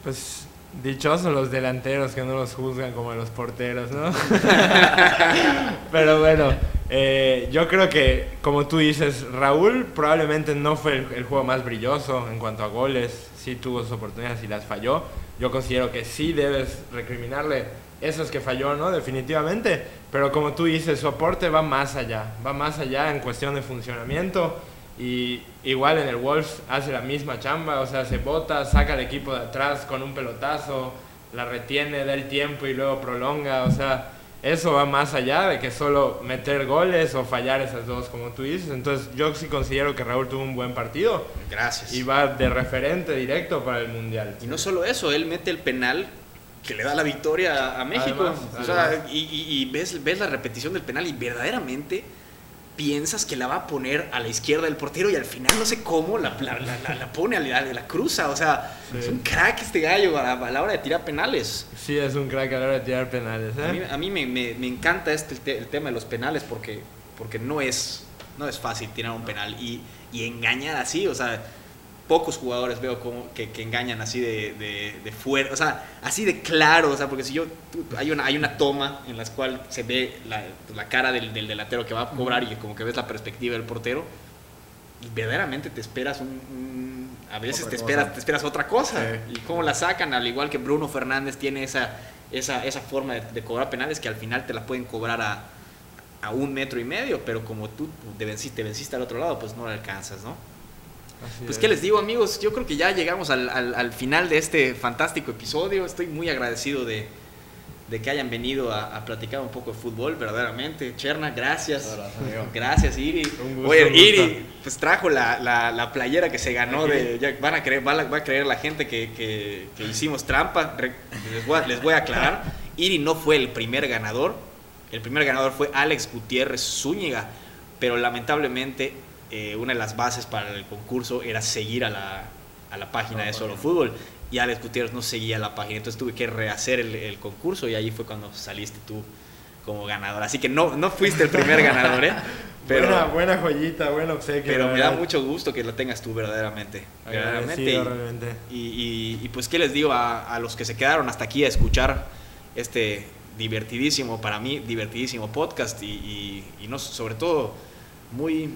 S4: Pues dichosos los delanteros que no los juzgan como los porteros, ¿no? Pero bueno, eh, yo creo que, como tú dices, Raúl probablemente no fue el, el, juego más brilloso en cuanto a goles, sí tuvo sus oportunidades y las falló. Yo considero que sí debes recriminarle esos que falló, ¿no? Definitivamente. Pero como tú dices, su aporte va más allá, va más allá en cuestión de funcionamiento. Y igual en el Wolves hace la misma chamba, o sea, se bota, saca al equipo de atrás con un pelotazo, la retiene, da el tiempo y luego prolonga, o sea, eso va más allá de que solo meter goles o fallar esas dos, como tú dices. Entonces, yo sí considero que Raúl tuvo un buen partido.
S2: Gracias.
S4: Y va de referente directo para el Mundial.
S2: Y no solo eso, él mete el penal que le da la victoria a México.
S4: Además,
S2: o sea, y, y, y ves, ves la repetición del penal y verdaderamente piensas que la va a poner a la izquierda del portero y al final no sé cómo la, la, la, la pone a la, la, cruza. O sea, sí. es un crack este gallo a, a, la hora de tirar penales.
S4: Sí, es un crack a la hora de tirar penales. ¿eh?
S2: A mí, a mí me, me, me, encanta este, el, te, el, tema de los penales porque, porque no, es, no es fácil tirar un penal y, y engañar así. O sea, pocos jugadores veo como que, que engañan así de, de, de, fuera, o sea, así de claro, o sea, porque si yo, hay una, hay una toma en la cual se ve la, la cara del, del, delantero que va a cobrar y como que ves la perspectiva del portero, y verdaderamente te esperas un, un a veces otra te esperas, cosa. te esperas otra cosa, sí. y cómo la sacan, al igual que Bruno Fernández tiene esa, esa, esa forma de, de cobrar penales que al final te la pueden cobrar a, a un metro y medio, pero como tú te venciste, te venciste al otro lado, pues no la alcanzas, ¿no? Así pues, es. ¿qué les digo, amigos? Yo creo que ya llegamos al, al, al, final de este fantástico episodio. Estoy muy agradecido de, de que hayan venido a, a, platicar un poco de fútbol, verdaderamente. Cherna, gracias.
S4: Gracias,
S2: gracias Iri.
S4: Un gusto,
S2: Oye. Iri, pues trajo la, la, la, playera que se ganó de. Ya van a creer, va, va a creer la gente que, que, que hicimos trampa. Les voy, a, les voy a aclarar. Iri no fue el primer ganador. El primer ganador fue Alex Gutiérrez Zúñiga. Pero lamentablemente eh, una de las bases para el concurso era seguir a la, a la página no, de Solo Fútbol y Alex Gutiérrez no seguía la página, entonces tuve que rehacer el, el, concurso y ahí fue cuando saliste tú como ganador. Así que no, no fuiste el primer ganador, ¿eh?
S4: Pero, buena, buena joyita, buen obsequio.
S2: Pero me da mucho gusto que lo tengas tú verdaderamente. verdaderamente.
S4: Y.
S2: Y, y, y, pues, ¿qué les digo a, a los que se quedaron hasta aquí a escuchar este divertidísimo, para mí, divertidísimo podcast y, y no, sobre todo muy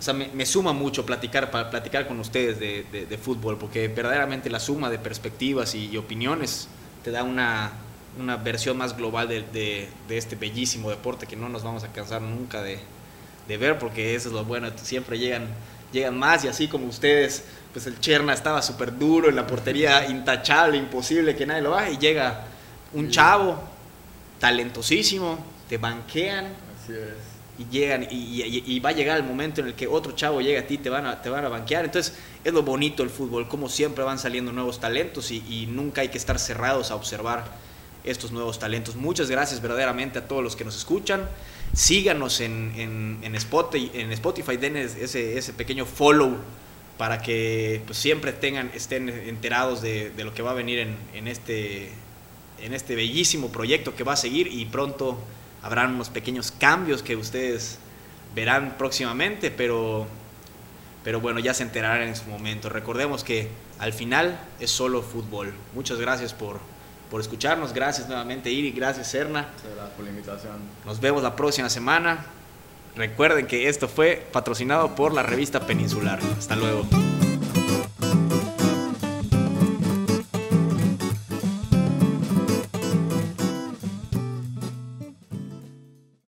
S2: o sea, me, me, suma mucho platicar, para platicar con ustedes de, de, de, fútbol, porque verdaderamente la suma de perspectivas y, y opiniones te da una, una, versión más global de, de, este bellísimo deporte que no nos vamos a cansar nunca de, ver, porque eso es lo bueno, siempre llegan, llegan más y así como ustedes, pues el Cherna estaba súper duro en la portería, intachable, imposible que nadie lo baje, y llega un chavo talentosísimo, te banquean.
S3: Así es
S2: y llegan y, va a llegar el momento en el que otro chavo llega a ti te van a te van a banquear. Entonces es lo bonito del fútbol como siempre van saliendo nuevos talentos y, y, nunca hay que estar cerrados a observar estos nuevos talentos. Muchas gracias verdaderamente a todos los que nos escuchan. Síganos en, en, en Spotify en Spotify den ese, ese pequeño follow para que pues, siempre tengan estén enterados de, de lo que va a venir en, en este en este bellísimo proyecto que va a seguir y pronto habrán unos pequeños cambios que ustedes verán próximamente, pero, pero bueno, ya se enterarán en su momento. Recordemos que al final es solo fútbol. Muchas gracias por, por escucharnos, gracias nuevamente Iri, gracias Serna.
S3: Gracias por la invitación.
S2: Nos vemos la próxima semana. Recuerden que esto fue patrocinado por la revista Peninsular. Hasta luego.